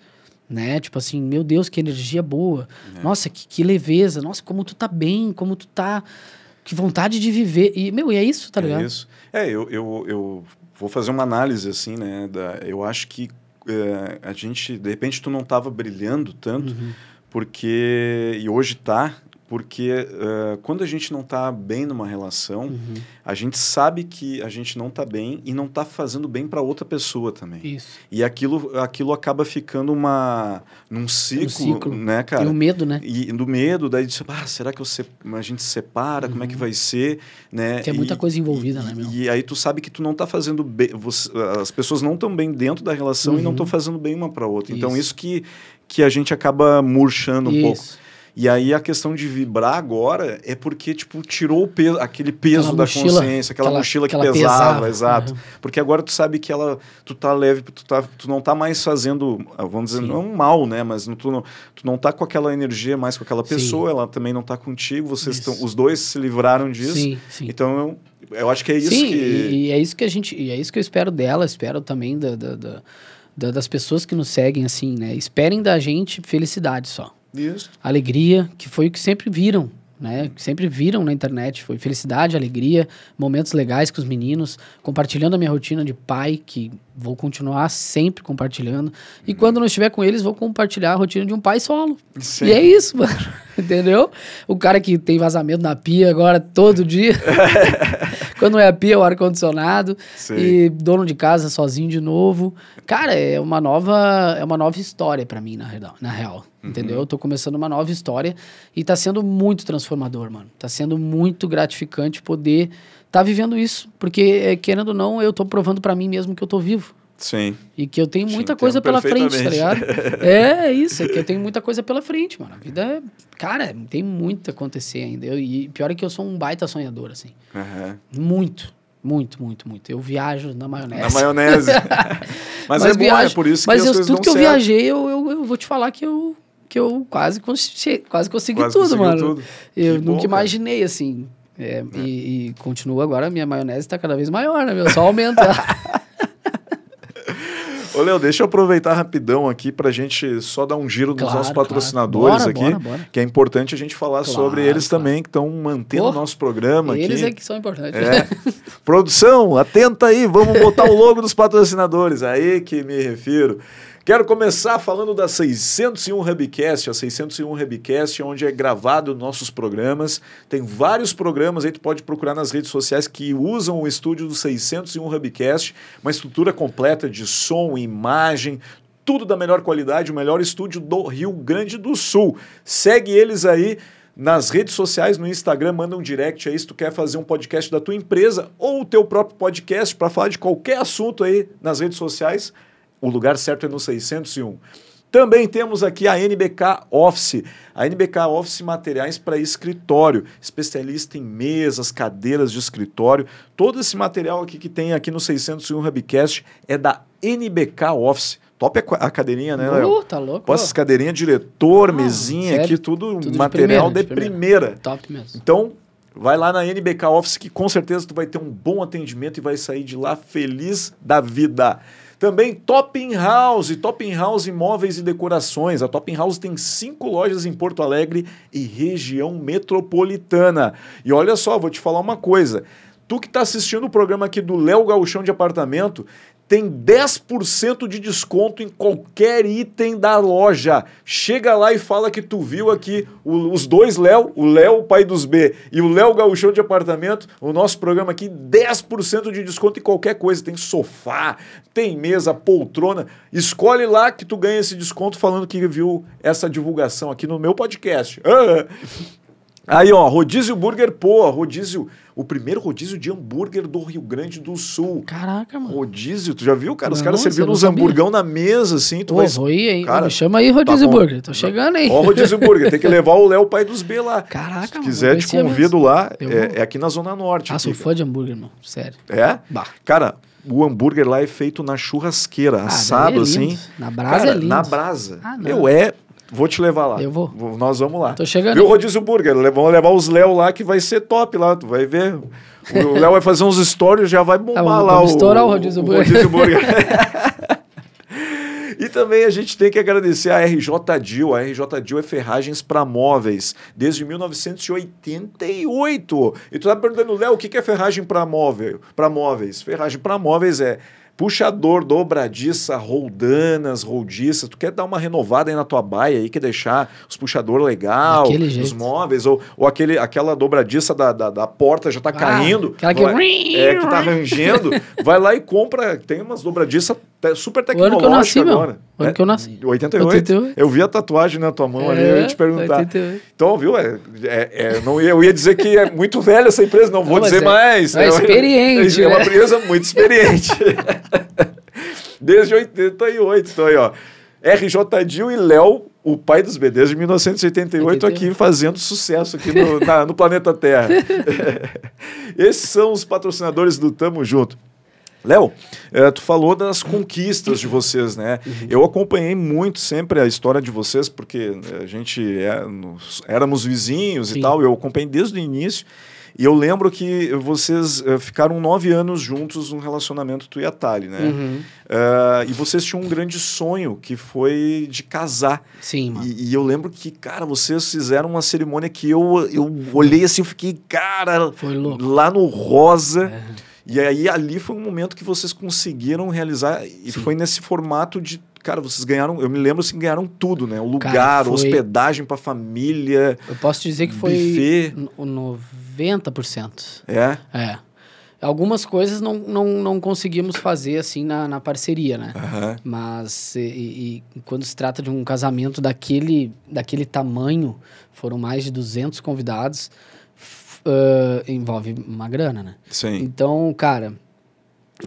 né? Tipo assim, meu Deus, que energia boa. É. Nossa, que, que, leveza. Nossa, como tu tá bem, como tu tá... Que vontade de viver. E, meu, e é isso, tá ligado? É isso. É, eu, eu, eu vou fazer uma análise, assim, né? Da, eu acho que é, a gente... De repente, tu não tava brilhando tanto, uhum. porque... E hoje tá, porque uh, quando a gente não está bem numa relação, uhum. a gente sabe que a gente não está bem e não está fazendo bem para outra pessoa também. Isso. E aquilo, aquilo acaba ficando uma num ciclo, um ciclo. né, cara? E o medo, né? E do medo, daí de, ah, será que eu se, a gente se separa? Uhum. Como é que uhum. vai ser, né? Tem muita e, coisa envolvida, e, né, meu? E aí tu sabe que tu não está fazendo bem, você, as pessoas não estão bem dentro da relação uhum. e não estão uhum. fazendo bem uma para outra. Então, isso. Então isso que que a gente acaba murchando um isso. pouco. E aí a questão de vibrar agora é porque, tipo, tirou o peso, aquele peso aquela da mochila, consciência, aquela, aquela mochila que pesava, pesava, exato. Uhum. Porque agora tu sabe que ela, tu tá leve, tu, tá, tu não tá mais fazendo, vamos dizer, Sim. não mal, né? Mas tu não, tu não tá com aquela energia mais com aquela pessoa, Sim. ela também não tá contigo, vocês estão, os dois se livraram disso. Sim, Sim. Então eu, eu acho que é isso Sim, que... e, e é isso que a gente, e é isso que eu espero dela, espero também da, da, da das pessoas que nos seguem, assim, né? Esperem da gente felicidade só. Isso. Alegria, que foi o que sempre viram, né? Que sempre viram na internet. Foi felicidade, alegria, momentos legais com os meninos, compartilhando a minha rotina de pai, que vou continuar sempre compartilhando. E uhum. quando não estiver com eles, vou compartilhar a rotina de um pai solo. Sim. E é isso, mano. Entendeu? O cara que tem vazamento na pia agora todo dia. quando não é a pia, é o ar-condicionado. E dono de casa sozinho de novo. Cara, é uma nova, é uma nova história para mim, na, na real. Uhum. Entendeu? Eu tô começando uma nova história e tá sendo muito transformador, mano. Tá sendo muito gratificante poder tá vivendo isso. Porque, é, querendo ou não, eu tô provando para mim mesmo que eu tô vivo. Sim. E que eu tenho muita coisa pela frente, tá ligado? é, é isso, é que eu tenho muita coisa pela frente, mano. A vida é. Cara, tem muito a acontecer ainda. Eu, e pior é que eu sou um baita sonhador, assim. Uhum. Muito. Muito, muito, muito. Eu viajo na maionese. Na maionese. mas, mas, é viajo, bom, é por isso mas que eu, as coisas tudo que eu certo. viajei, eu, eu, eu, vou te falar que eu, que eu quase, quase consegui quase tudo, mano. Tudo. Eu que nunca bom, imaginei, assim. É, é. E, e, continua agora, minha maionese está cada vez maior, né, meu? Só aumenta. Ô, Léo, deixa eu aproveitar rapidão aqui para a gente só dar um giro dos claro, nossos patrocinadores claro. bora, aqui, bora, bora. que é importante a gente falar claro, sobre eles também, que estão mantendo o nosso programa eles aqui. Eles é que são importantes. É. Produção, atenta aí, vamos botar o logo dos patrocinadores, aí que me refiro. Quero começar falando da 601 Hubcast, a 601 Hubcast, onde é gravado nossos programas. Tem vários programas aí, tu pode procurar nas redes sociais que usam o estúdio do 601 Hubcast, uma estrutura completa de som, imagem, tudo da melhor qualidade, o melhor estúdio do Rio Grande do Sul. Segue eles aí nas redes sociais, no Instagram, manda um direct aí se tu quer fazer um podcast da tua empresa ou o teu próprio podcast para falar de qualquer assunto aí nas redes sociais. O lugar certo é no 601. Também temos aqui a NBK Office. A NBK Office Materiais para escritório, especialista em mesas, cadeiras de escritório. Todo esse material aqui que tem aqui no 601 Hubcast é da NBK Office. Top a cadeirinha, né, Léo? Uh, tá louco. Posso cadeirinha, diretor, ah, mesinha sério? aqui, tudo, tudo material de primeira, de primeira. primeira. Top mesmo. Então, vai lá na NBK Office que com certeza tu vai ter um bom atendimento e vai sair de lá feliz da vida. Também Topping House, Topping House Imóveis e Decorações. A Topping House tem cinco lojas em Porto Alegre e região metropolitana. E olha só, vou te falar uma coisa. Tu que está assistindo o programa aqui do Léo Gauchão de Apartamento, tem 10% de desconto em qualquer item da loja. Chega lá e fala que tu viu aqui o, os dois Léo, o Léo, pai dos B, e o Léo Gauchão de Apartamento, o nosso programa aqui, 10% de desconto em qualquer coisa. Tem sofá, tem mesa, poltrona. Escolhe lá que tu ganha esse desconto falando que viu essa divulgação aqui no meu podcast. Ah! Aí, ó, rodízio burger, pô, rodízio, o primeiro rodízio de hambúrguer do Rio Grande do Sul. Caraca, mano. Rodízio, tu já viu, cara? Os caras servindo uns hamburgão na mesa, assim. Tu Pô, vai... vou ir, hein? Cara, Me chama aí, rodízio tá burger. Tô chegando aí. Ó, rodízio burger. Tem que levar o Léo, pai dos B lá. Caraca, Se quiser, te convido mesmo. lá. É, é, aqui na Zona Norte. Ah, sou fã de hambúrguer, mano. Sério. É? Bah. Cara, o hambúrguer lá é feito na churrasqueira, ah, assado, é assim. Na brasa cara, é lindo. Na brasa. Ah, Meu, é Vou te levar lá. Eu vou. Nós vamos lá. Tô chegando. Viu o Rodízio Burger? Vamos levar os Léo lá que vai ser top lá. Tu vai ver. O Léo vai fazer uns stories já vai bombar ah, lá. Vamos o, estourar o Rodízio Burger. O Rodízio Burger. E também a gente tem que agradecer a RJ Dil. A RJ Dil é ferragens para móveis, desde 1988. E tu tá perguntando, Léo, o que é ferragem para móvel, para móveis? Ferragem para móveis é Puxador, dobradiça, roldanas, roldiças. Tu quer dar uma renovada aí na tua baia aí, quer deixar os puxador legal, os móveis, ou, ou aquele, aquela dobradiça da, da, da porta já tá ah, caindo. Aquela que... Vai, é, que tá rangendo. vai lá e compra. Tem umas dobradiças super tecnológicas nasci, agora. Meu. O ano é, que eu nasci. 88. 88. Eu vi a tatuagem na tua mão é, ali, eu ia te perguntar. 88. Então, viu? É, é, é, não eu ia dizer que é muito velha essa empresa, não, não vou dizer é mais. É, experiente. É, uma né? empresa muito experiente. Desde 88, então aí, ó. RJ Dil e Léo, o pai dos B, desde 1988, aqui fazendo sucesso aqui no, na, no planeta Terra. Esses são os patrocinadores do Tamo Junto. Léo, é, tu falou das conquistas de vocês, né? Uhum. Eu acompanhei muito sempre a história de vocês, porque a gente é, nos, éramos vizinhos Sim. e tal, eu acompanhei desde o início. E eu lembro que vocês uh, ficaram nove anos juntos num relacionamento tu e a Tali, né? Uhum. Uh, e vocês tinham um grande sonho, que foi de casar. Sim, mano. E, e, eu lembro que, cara, vocês fizeram uma cerimônia que eu, eu olhei assim, eu fiquei, cara, lá no Rosa. É. E aí ali foi um momento que vocês conseguiram realizar, e Sim. foi nesse formato de Cara, vocês ganharam, eu me lembro assim, ganharam tudo, né? O lugar, Cara, foi... hospedagem para família. Eu posso dizer que foi buffet. 90%. É? É. Algumas coisas não, não, não conseguimos fazer assim na, na parceria, né? Uhum. Mas e, e, quando se trata de um casamento daquele, daquele tamanho, foram mais de 200 convidados, uh, envolve uma grana, né? Sim. Então, cara,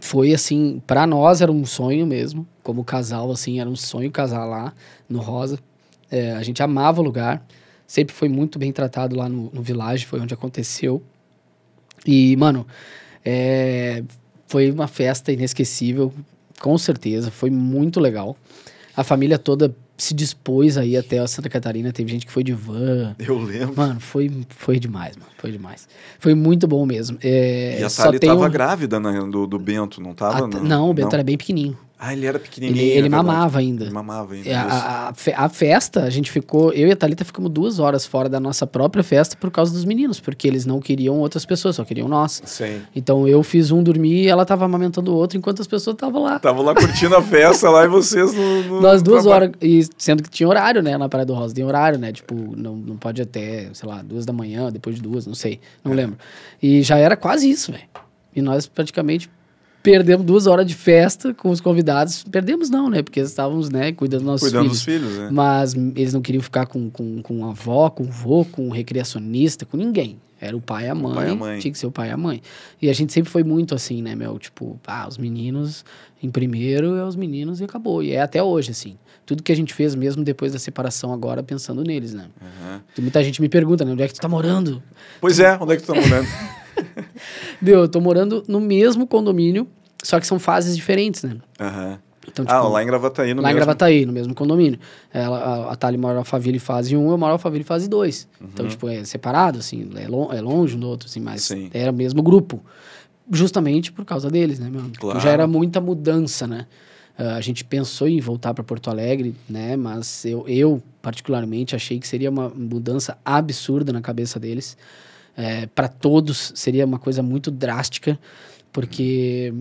foi assim, para nós era um sonho mesmo, como casal, assim, era um sonho casar lá no Rosa. É, a gente amava o lugar, sempre foi muito bem tratado lá no, no Village, foi onde aconteceu. E, mano, é, foi uma festa inesquecível, com certeza, foi muito legal. A família toda se dispôs aí até a Santa Catarina. Teve gente que foi de van. Eu lembro. Mano, foi, foi demais, mano. Foi demais. Foi muito bom mesmo. É, e a Thali tava um... grávida né, do, do Bento, não tava? A, não, o Bento não. era bem pequenininho. Ah, ele era pequenininho. Ele, ele é mamava ainda. Ele mamava ainda. É. A, a, a festa, a gente ficou. Eu e a Thalita ficamos duas horas fora da nossa própria festa por causa dos meninos, porque eles não queriam outras pessoas, só queriam nós. Sim. Então eu fiz um dormir e ela tava amamentando o outro enquanto as pessoas estavam lá. Tava lá curtindo a festa lá e vocês no. no Nós duas trabalho. horas, e sendo que tinha horário, né, na Praia do Rosa, tem horário, né, tipo, não, não pode até, sei lá, duas da manhã, depois de duas, não sei, não lembro. E já era quase isso, velho. E nós praticamente perdemos duas horas de festa com os convidados. Perdemos não, né, porque estávamos, né, cuidando dos nossos Cuidando filhos. dos filhos, né? Mas eles não queriam ficar com, com, com a avó, com o vô, com o recreacionista, com ninguém. Era o pai e a mãe, pai e a mãe. tinha que ser o pai e a mãe. E a gente sempre foi muito assim, né, meu? Tipo, ah, os meninos em primeiro é os meninos e acabou. E é até hoje, assim. Tudo que a gente fez mesmo depois da separação agora, pensando neles, né? Tem Muita gente me pergunta, né? Onde é que tu tá morando? Pois é, onde é que tu tá morando? Meu, eu tô morando no mesmo condomínio, só que são fases diferentes, né? Aham. Então, Ah, lá em Gravataí no lá em mesmo. Gravataí, no mesmo condomínio. Ela, a, a Thali mora em Alphaville fase 1, eu moro em Alphaville fase 2. Então, tipo, é separado, assim, é, lon é longe um do outro, assim, mas Sim. era o mesmo grupo. Justamente por causa deles, né, meu? Tipo, Claro. Já era muita mudança, né? Ah, a gente pensou em voltar para Porto Alegre, né? Mas eu, eu, particularmente, achei que seria uma mudança absurda na cabeça deles. Para todos seria uma coisa muito drástica, porque,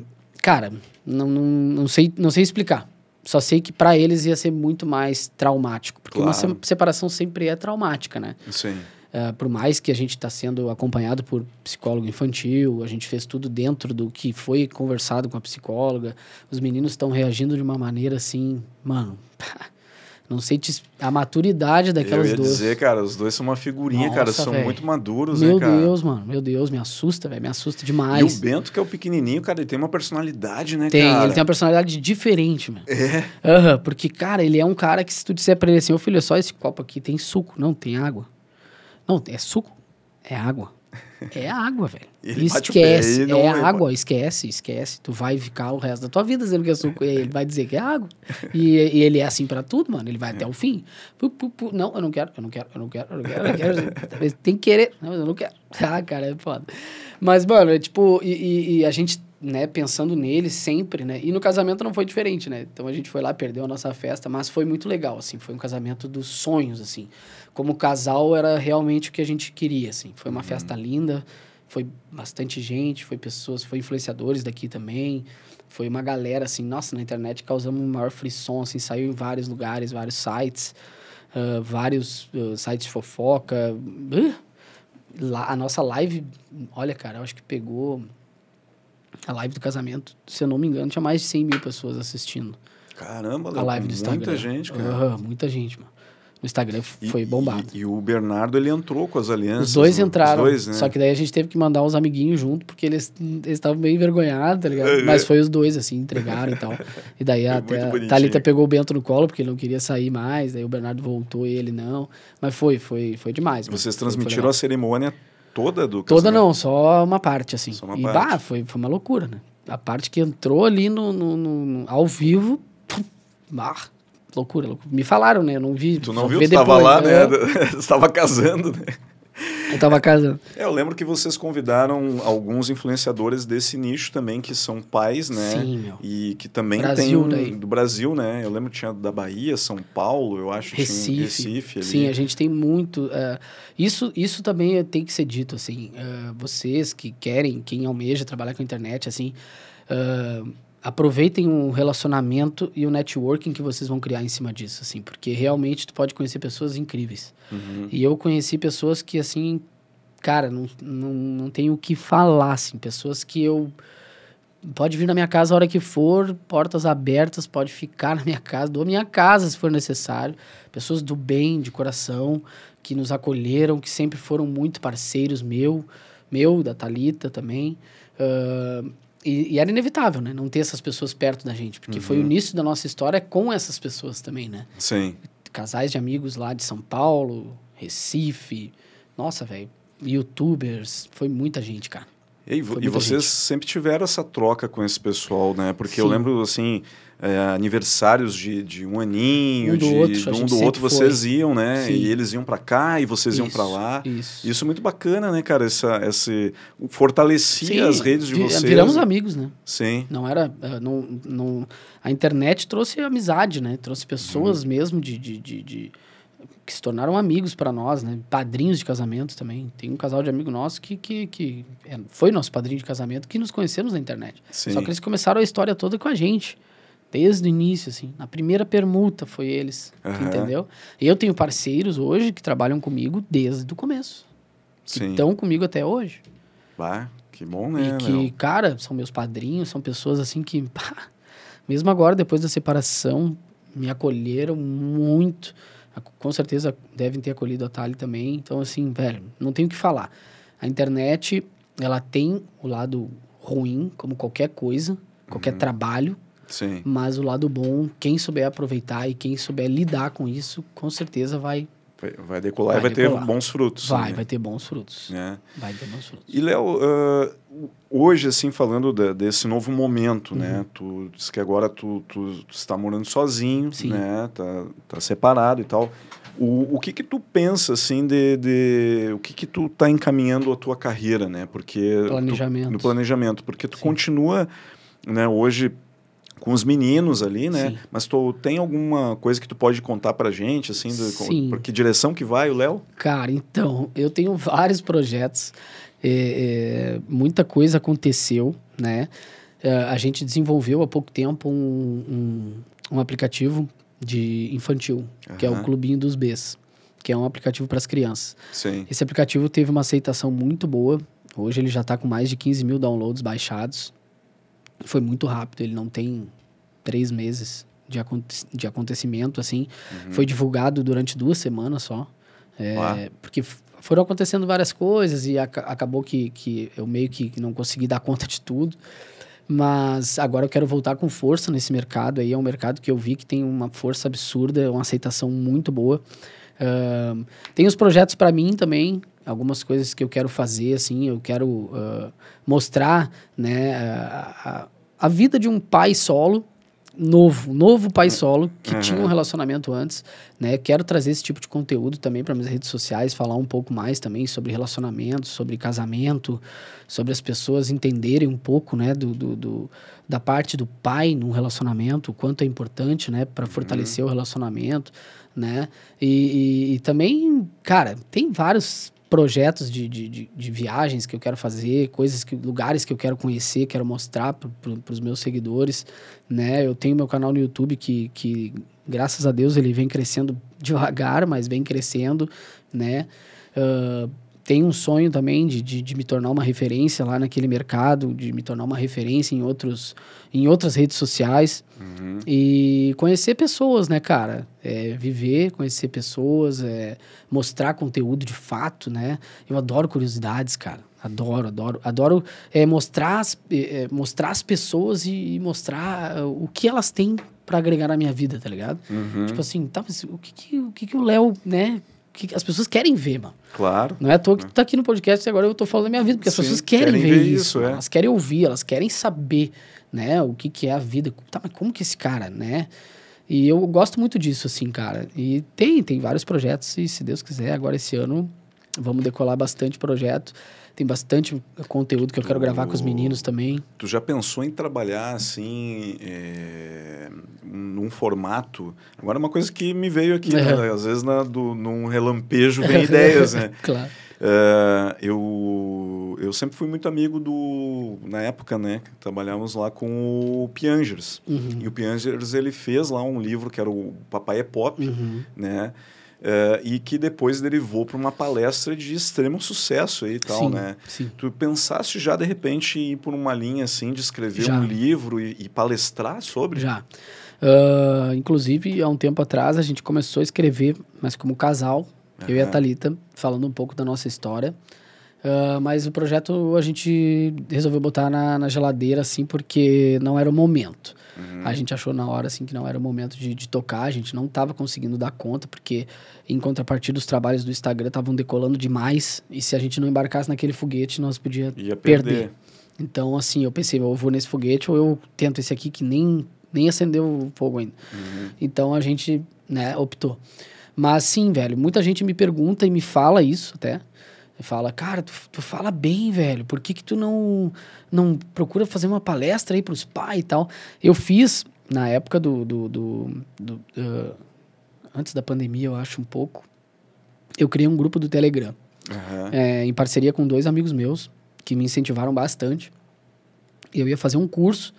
cara, não, não, não, sei, não sei explicar. Só sei que para eles ia ser muito mais traumático, porque uma Claro. se- separação sempre é traumática, né? Sim. Ah, por mais que a gente está sendo acompanhado por psicólogo infantil, a gente fez tudo dentro do que foi conversado com a psicóloga, os meninos estão reagindo de uma maneira assim, mano, não sei te, a maturidade Eu daquelas ia duas. dizer, cara, os dois são uma figurinha, cara. Nossa, São véi. muito maduros, meu né, cara? Deus, mano, meu Deus, me assusta, velho, me assusta E demais. o Bento, que é o pequenininho, cara, ele tem uma personalidade, né, Tem, cara? ele tem uma personalidade diferente, mano. É. Aham, porque, cara, ele é um cara que se tu disser pra ele assim, ô filho, é só esse copo aqui, tem suco. Não, tem água. Não, é suco. É água. É água, velho. Ele pé esquece. não é água, esquece, esquece. Tu vai ficar o resto da tua vida dizendo que é suco. ele vai dizer que é água. E, e ele é assim pra tudo, mano. Ele vai até o fim. Pu, pu, pu. Não, eu não quero, eu não quero, eu não quero, eu não quero, eu não quero. Talvez Tem que querer. Não, eu não quero. Ah, cara, é foda. Mas, mano, é tipo, e, e- e a gente, né, pensando nele sempre, né? E no casamento não foi diferente, né? Então a gente foi lá, perdeu a nossa festa, mas foi muito legal, assim. Foi um casamento dos sonhos, assim. Como casal era realmente o que a gente queria, assim. Foi uma festa linda, foi bastante gente, foi pessoas, foi influenciadores daqui também. Foi uma galera, assim, nossa, na internet causamos um maior frisson, assim, saiu em vários lugares, vários sites, ah, vários ah, sites de fofoca. Uh, lá, a nossa live, olha, cara, eu acho que pegou a live do casamento, se eu não me engano, tinha mais de 100 mil pessoas assistindo Caramba, a live do muita Instagram. gente, cara. Muita gente, mano. No Instagram E- foi bombado. E, e o Bernardo, ele entrou com as alianças. Os dois né? entraram, Os dois, né? só que daí a gente teve que mandar uns amiguinhos junto, porque eles estavam meio envergonhados, tá ligado? Mas foi os dois, assim, entregaram e tal. E daí Foi até a. Thalita pegou o Bento no colo, porque ele não queria sair mais, daí o Bernardo voltou e ele não. Mas foi, foi, foi demais. mano. Vocês Foi- foi transmitiram legal. a cerimônia toda do Toda casamento? não, só uma parte, assim. Só uma e parte. bah, foi, foi uma loucura, né? A parte que entrou ali no, no, no- ao vivo, pum, bah, loucura, loucura. Me falaram, né? Eu não vi. Tu não viu? vi Tu tava lá, né? né? Você tava casando, né? Eu tava casando. É, eu lembro que vocês convidaram alguns influenciadores desse nicho também, que são pais, né? Sim, meu. E que também Brasil, tem daí. do Brasil, né? Eu lembro que tinha da Bahia, São Paulo, eu acho que Recife. Recife ali. Sim, a gente tem muito. é, isso, isso também tem que ser dito, assim. é, vocês que querem, quem almeja trabalhar com a internet, assim. é, aproveitem o relacionamento e o networking que vocês vão criar em cima disso, assim. Porque realmente tu pode conhecer pessoas incríveis. Uhum. E eu conheci pessoas que, assim, cara, não, não, não tenho o que falar, assim. Pessoas que eu. Pode vir na minha casa a hora que for, portas abertas, pode ficar na minha casa, dou a minha casa se for necessário. Pessoas do bem, de coração, que nos acolheram, que sempre foram muito parceiros meu, meu, da Talita também. Ah, e, e era inevitável, né? Não ter essas pessoas perto da gente, porque foi o início da nossa história com essas pessoas também, né? Sim. casais de amigos lá de São Paulo, Recife. Nossa, velho. Youtubers. Foi muita gente, cara. E, e vocês gente. sempre tiveram essa troca com esse pessoal, né? Porque Sim. eu lembro, assim, é, aniversários de, de um aninho, um do de, outro, de um do outro vocês foi. iam, né? Sim. E eles iam para cá e vocês isso, iam para lá. Isso. isso é muito bacana, né, cara? Essa, esse, fortalecia Sim, as redes de vocês. Viramos amigos, né? Sim. Não era... Eh, não, não, a internet trouxe amizade, né? Trouxe pessoas hum. mesmo de, de, de, de que se tornaram amigos para nós, né? Padrinhos de casamento também. Tem um casal de amigo nosso que, que, que é, foi nosso padrinho de casamento, que nos conhecemos na internet. Sim. Só que eles começaram a história toda com a gente. Desde o início, assim. Na primeira permuta foi eles, uhum. entendeu? Eu tenho parceiros hoje que trabalham comigo desde o começo. Sim. Que estão comigo até hoje. Bah, que bom, né? E que, cara, são meus padrinhos, são pessoas assim que, pá, mesmo agora, depois da separação, me acolheram muito com certeza devem ter acolhido a Tali também. Então, assim, velho, não tenho o que falar. A internet, ela tem o lado ruim, como qualquer coisa, qualquer uhum. trabalho. Sim. Mas o lado bom, quem souber aproveitar e quem souber lidar com isso, com certeza vai Vai, decolar vai e vai decolar. ter bons frutos. Vai, né? vai ter bons frutos. É. Vai ter bons frutos. E, Léo, uh, hoje, assim, falando de, desse novo momento, né? uhum. né? Tu disse que agora tu, tu, tu está morando sozinho, Sim. né? Tá, tá separado e tal. O, o que que tu pensa, assim, de... de o que que tu tá encaminhando a tua carreira, né? Porque... Planejamento. Tu, no planejamento. Porque tu Sim. continua, né? Hoje com os meninos ali, né? Sim. Mas tu tem alguma coisa que tu pode contar pra gente, assim, do, Sim. por que direção que vai o Léo? Cara, então, eu tenho vários projetos, é, é, muita coisa aconteceu, né? É, a gente desenvolveu há pouco tempo um, um, um aplicativo de infantil, uhum. que é o Clubinho dos Bs, que é um aplicativo para as crianças. Sim. Esse aplicativo teve uma aceitação muito boa. Hoje ele já está com mais de 15 mil downloads baixados foi muito rápido, ele não tem três meses de, aconte de acontecimento, assim. Uhum. Foi divulgado durante duas semanas só. É, porque foram acontecendo várias coisas e ac acabou que, que eu meio que não consegui dar conta de tudo. Mas agora eu quero voltar com força nesse mercado aí. É um mercado que eu vi que tem uma força absurda, uma aceitação muito boa. Uh, tem os projetos para mim também, algumas coisas que eu quero fazer, assim, eu quero uh, mostrar, né, a, a, vida de um pai solo, novo, novo pai solo, que uhum. tinha um relacionamento antes, né, quero trazer esse tipo de conteúdo também para minhas redes sociais, falar um pouco mais também sobre relacionamento, sobre casamento, sobre as pessoas entenderem um pouco, né, do, do, do da parte do pai no relacionamento, o quanto é importante, né, para fortalecer uhum. o relacionamento, né, e, e, e também, cara, tem vários projetos de, de, de, de, viagens que eu quero fazer, coisas que, lugares que eu quero conhecer, quero mostrar para os meus seguidores, né? Eu tenho meu canal no YouTube que, que, graças a Deus, ele vem crescendo devagar, mas vem crescendo, né? Uh, tenho um sonho também de, de, de, me tornar uma referência lá naquele mercado, de me tornar uma referência em, outros, em outras redes sociais uhum. e conhecer pessoas, né, cara? É, viver, conhecer pessoas, é, mostrar conteúdo de fato, né? Eu adoro curiosidades, cara. Adoro, adoro. Adoro é, mostrar, as, é, é mostrar as pessoas e, e mostrar uh, o que elas têm para agregar na minha vida, tá ligado? Uhum. Tipo assim, tá, mas o que, que, o, que, que o Léo, né? Que as pessoas querem ver, mano. Claro. Não é à toa que tu tá aqui no podcast e agora eu tô falando da minha vida, porque Sim, as pessoas querem, querem ver, ver, isso. É. Elas querem ouvir, elas querem saber, né, o que que é a vida. Tá, mas como que esse cara, né? E eu gosto muito disso, assim, cara. E tem, tem vários projetos, e se Deus quiser, agora esse ano vamos decolar bastante projeto. Tem bastante conteúdo que eu quero gravar com os meninos também. Tu já pensou em trabalhar assim, é, num formato? Agora, uma coisa que me veio aqui, né? às vezes na, do, num relampejo vem ideias, né? claro. Uh, eu, eu sempre fui muito amigo do. Na época, né? Trabalhávamos lá com o Piangers. Uhum. E o Piangers ele fez lá um livro que era o Papai é Pop, uhum. né? Uh, e que depois derivou para uma palestra de extremo sucesso aí e tal, sim, né? Sim. Tu pensaste já de repente ir por uma linha assim de escrever já. um livro e, e, palestrar sobre? Já. Uh, inclusive, há um tempo atrás a gente começou a escrever, mas como casal, uhum. eu e a Thalita, falando um pouco da nossa história. Uh, mas o projeto a gente resolveu botar na, na geladeira, assim, porque não era o momento. Uhum. A gente achou na hora, assim, que não era o momento de, de tocar. A gente não estava conseguindo dar conta, porque em contrapartida os trabalhos do Instagram estavam decolando demais. E se a gente não embarcasse naquele foguete, nós podíamos perder. perder. Então, assim, eu pensei, eu vou nesse foguete ou eu tento esse aqui que nem, nem acendeu o fogo ainda. Uhum. Então, a gente, né, optou. Mas, sim, velho, muita gente me pergunta e me fala isso até fala, cara, tu, tu fala bem, velho, por que que tu não, não procura fazer uma palestra aí pros pais e tal? Eu fiz, na época do... do, do, do uh, antes da pandemia, eu acho, um pouco, eu criei um grupo do Telegram, uhum. é, em parceria com dois amigos meus, que me incentivaram bastante. Eu ia fazer um curso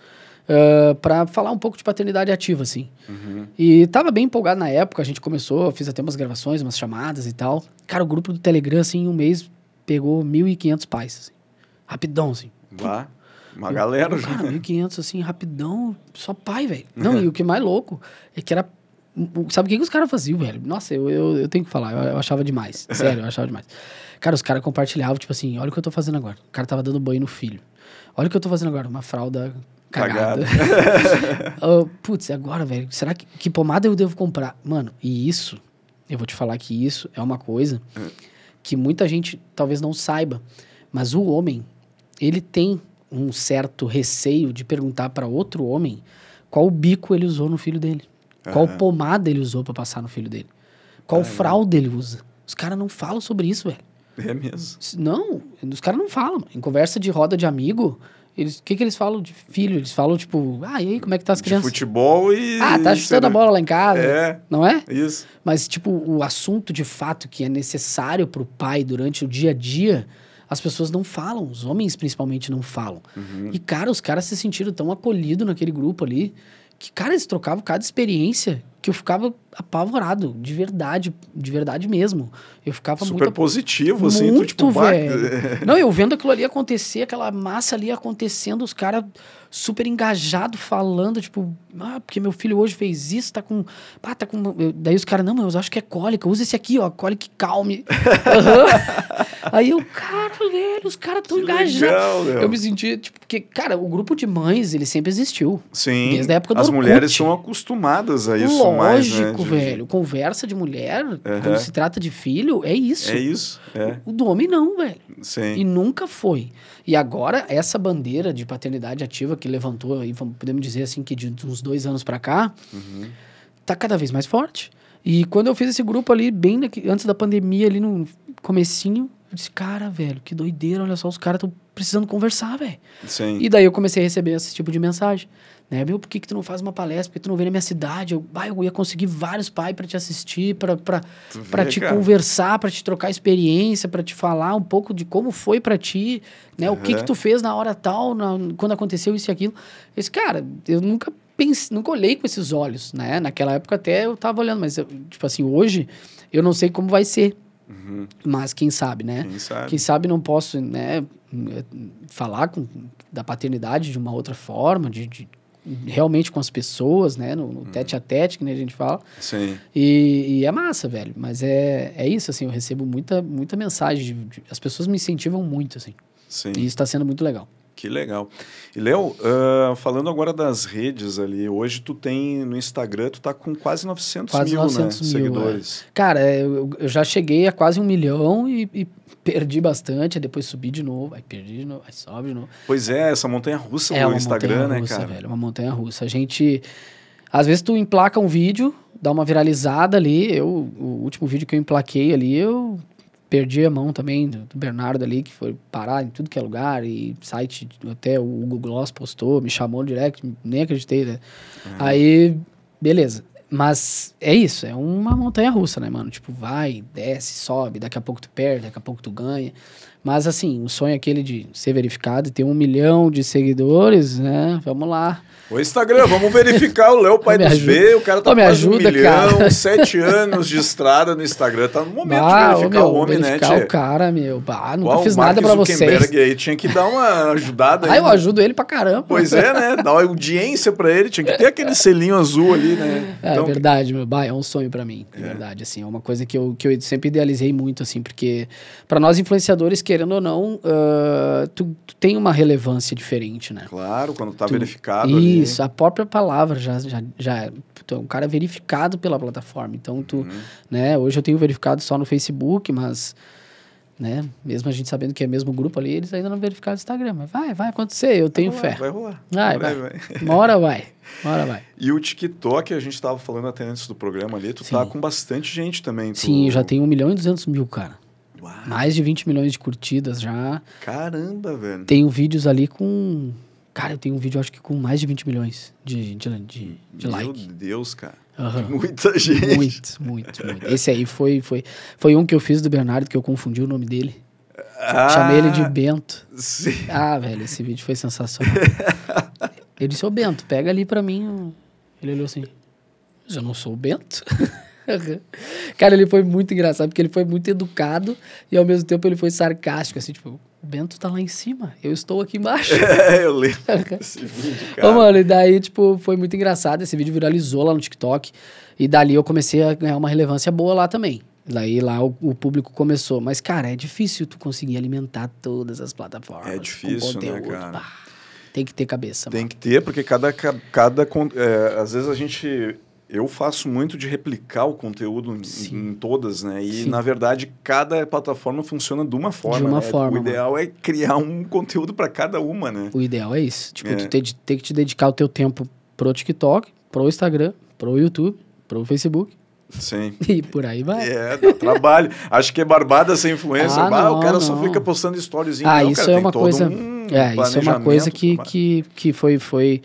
uh, para falar um pouco de paternidade ativa, assim. Uhum. E tava bem empolgado na época, a gente começou, fiz até umas gravações, umas chamadas e tal. Cara, o grupo do Telegram, assim, em um mês pegou 1.500 pais, assim. Rapidão, assim. Vá. Uma galera, já. Cara, 1.500, assim, rapidão, só pai, velho. Não, e o que mais louco é que era. Sabe o que, que os caras faziam, velho? Nossa, eu, eu, eu, tenho que falar, eu, eu achava demais. Sério, eu achava demais. Cara, os caras compartilhavam, tipo assim, olha o que eu tô fazendo agora. O cara tava dando banho no filho. Olha o que eu tô fazendo agora, uma fralda cagada. uh, putz, agora, velho, será que, que pomada eu devo comprar? Mano, e isso, eu vou te falar que isso é uma coisa que muita gente talvez não saiba, mas o homem, ele tem um certo receio de perguntar para outro homem qual bico ele usou no filho dele, uhum. qual pomada ele usou para passar no filho dele, qual fralda ele usa. Os caras não falam sobre isso, velho. É mesmo? Não, os caras não falam. Em conversa de roda de amigo, eles, o que, que eles falam de filho? Eles falam, tipo, ah, e aí, como é que tá as crianças? De futebol e. Ah, tá chutando a bola lá em casa. É. Não é? Isso. Mas, tipo, o assunto de fato que é necessário pro pai durante o dia a dia, as pessoas não falam. Os homens, principalmente, não falam. Uhum. E, cara, os caras se sentiram tão acolhidos naquele grupo ali que, cara, eles trocavam cada experiência que eu ficava apavorado, de verdade, de verdade mesmo. Eu ficava Super muito... positivo, assim, muito, tu, tipo, velho. Não, eu vendo aquilo ali acontecer, aquela massa ali acontecendo, os caras super engajados falando, tipo, ah, porque meu filho hoje fez isso, tá com... Ah, tá com... Daí os caras, não, mas eu acho que é cólica, usa esse aqui, ó, cólica calme. Uhum. Aí eu, cara, velho, os caras tão engajados. Eu me senti, tipo, porque, cara, o grupo de mães, ele sempre existiu. Sim. Desde a época do As Orkut. mulheres são acostumadas a isso Lógico, mais, né? de, velho. Conversa de mulher, uhum. quando se trata de filho, é isso. É isso, é. O do homem não, velho. Sim. E nunca foi. E agora, essa bandeira de paternidade ativa que levantou, aí, podemos dizer assim, que de uns dois anos para cá, uhum. tá cada vez mais forte. E quando eu fiz esse grupo ali, bem antes da pandemia, ali no comecinho, eu disse, cara, velho, que doideira, olha só, os caras estão precisando conversar, velho. E daí eu comecei a receber esse tipo de mensagem. Né? Meu, por que, que tu não faz uma palestra? Por que tu não vem na minha cidade? Eu, ah, eu ia conseguir vários pais para te assistir, para te cara. conversar, para te trocar experiência, para te falar um pouco de como foi para ti, né? Uhum. O que que tu fez na hora tal, na, quando aconteceu isso e aquilo. Esse cara, eu nunca pensei, nunca olhei com esses olhos, né? Naquela época até eu tava olhando, mas eu, tipo assim, hoje eu não sei como vai ser. Uhum. Mas quem sabe, né? Quem sabe? Quem sabe não posso, né, falar com, da paternidade de uma outra forma, de, de realmente com as pessoas, né? No, no tete a tete, que nem a gente fala. Sim. E, e, é massa, velho. Mas é, é isso, assim, eu recebo muita, muita mensagem. De, de, as pessoas me incentivam muito, assim. Sim. E isso está sendo muito legal. Que legal. E, Léo, uh, falando agora das redes ali, hoje tu tem no Instagram, tu tá com quase 900 quase mil, 900 né, mil, seguidores. É. Cara, eu, eu, já cheguei a quase um milhão e, e perdi bastante, aí depois subi de novo, aí perdi de novo, aí sobe de novo. Pois é, essa montanha russa é do Instagram, né, russa, cara? Velho, uma montanha russa. A gente. Às vezes tu emplaca um vídeo, dá uma viralizada ali. Eu, o último vídeo que eu emplaquei ali, eu perdi a mão também do, do, Bernardo ali, que foi parar em tudo que é lugar, e site, até o Google Gloss postou, me chamou direct, nem acreditei, né? Uhum. Aí, beleza. Mas é isso, é uma montanha russa, né, mano? Tipo, vai, desce, sobe, daqui a pouco tu perde, daqui a pouco tu ganha. Mas assim, o sonho é aquele de ser verificado e ter um milhão de seguidores, né? Vamos lá. O Instagram, vamos verificar o Léo Pai dos B. O cara tá com quase um milhão, cara. sete anos de estrada no Instagram. Tá no momento bah, de verificar meu, o homem, verificar né, Verificar o cara, meu. Bah, nunca Uau, fiz nada pra vocês. aí tinha que dar uma ajudada. ah, eu ajudo ele pra caramba. Pois é, né? Dar uma audiência pra ele. Tinha que ter aquele selinho azul ali, né? É, Então- é verdade, meu. Bah, é um sonho pra mim, é. verdade, assim. É uma coisa que eu, que eu sempre idealizei muito, assim, porque pra nós influenciadores, querendo ou não, ah, tu, tu tem uma relevância diferente, né? Claro, quando tá Tu- verificado ali. Isso, a própria palavra já, já, já é. É um cara verificado pela plataforma. Então, tu, Uhum. né? Hoje eu tenho verificado só no Facebook, mas, né? Mesmo a gente sabendo que é mesmo grupo ali, eles ainda não verificaram no Instagram. Mas vai, vai acontecer, eu tenho Vai fé. rolar, Vai rolar. Vai, Vai, vai. vai. Uma hora vai, uma hora vai. E o TikTok, a gente tava falando até antes do programa ali, tu tá Sim. com bastante gente também. tu- Sim, já tem 1 milhão e 200 mil, cara. Uau, Mais de 20 milhões de curtidas já. caramba, velho. Tenho vídeos ali com. Cara, eu tenho um vídeo, acho que com mais de 20 milhões de, de, de, de Meu like. Deus, cara. Aham. Muita gente. Muito, muito, muito. Esse aí foi, foi, foi um que eu fiz do Bernardo, que eu confundi o nome dele. Ah, Chamei ele de Bento. Sim. Ah, velho, esse vídeo foi sensacional. ele disse, ô Bento, pega ali pra mim. um-" Ele olhou assim, mas eu não sou o Bento. Cara, ele foi muito engraçado, porque ele foi muito educado e ao mesmo tempo ele foi sarcástico, assim, tipo, o Bento tá lá em cima, eu estou aqui embaixo. É, eu lembro desse vídeo, Ô, cara. mano, e daí, tipo, foi muito engraçado. Esse vídeo viralizou lá no TikTok. E dali eu comecei a ganhar uma relevância boa lá também. Daí lá o, o público começou. Mas, cara, é difícil tu conseguir alimentar todas as plataformas. É difícil, né, cara? Bah, tem que ter cabeça, Tem mano. que ter, porque cada. ca- cada é, às vezes a gente. Eu faço muito de replicar o conteúdo em, em todas, né? E, Sim. na verdade, cada plataforma funciona de uma forma. uma né? forma, O ideal é criar um conteúdo para cada uma, né? O ideal é isso. Tipo, É. tu tem, de- tem que te dedicar o teu tempo pro TikTok, pro Instagram, pro YouTube, pro Facebook Sim. e por aí vai. É, dá trabalho. Acho que é barbada sem influência. Ah, Ah, o não, cara só não. fica postando stories. Ah, não, isso cara, é uma coisa. um é, isso é uma coisa que, que, que foi, foi,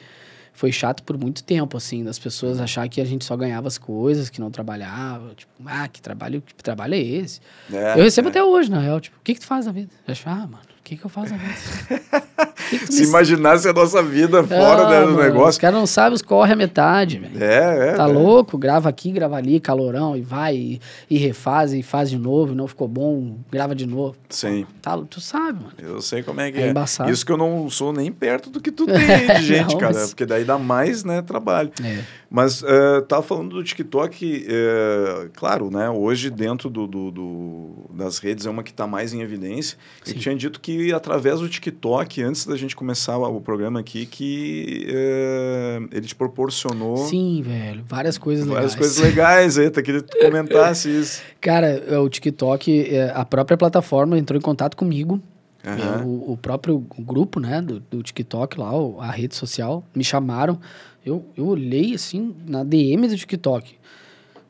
foi chato por muito tempo, assim, das pessoas achar que a gente só ganhava as coisas, que não trabalhava. Tipo, ah, que trabalho, que trabalho é esse? É, eu recebo é. até hoje, na real. Tipo, o que, que tu faz na vida? Eu acho, ah, mano, o que, que eu faço na vida? Que que Se imaginasse a nossa vida fora Ah, né, do mano, Os negócio. caras não sabem, os corre a metade, velho. É, é. Tá é. louco? Grava aqui, grava ali, calorão, e vai, e, e refaz, e faz de novo, e não ficou bom, grava de novo. Sim. Tá, tu sabe, mano. Eu sei como é que É é. embaçado. Isso que eu não sou nem perto do que tu tem de gente, Não, cara. mas- Porque daí dá mais, né, trabalho. É. Mas eh, tava falando do TikTok, eh, claro, né? Hoje dentro do, do- do- das redes é uma que está mais em evidência. Sim. tinha dito que através do TikTok, antes da gente começar o programa aqui, que eh, ele te proporcionou Sim, velho. Várias coisas várias legais. coisas legais. Eita, queria que tu comentasse isso. Cara, é, o TikTok, é, a própria plataforma entrou em contato comigo. É, o, o próprio grupo, né, do, do TikTok lá, a rede social, me chamaram. Eu, eu olhei, assim, na DM do TikTok,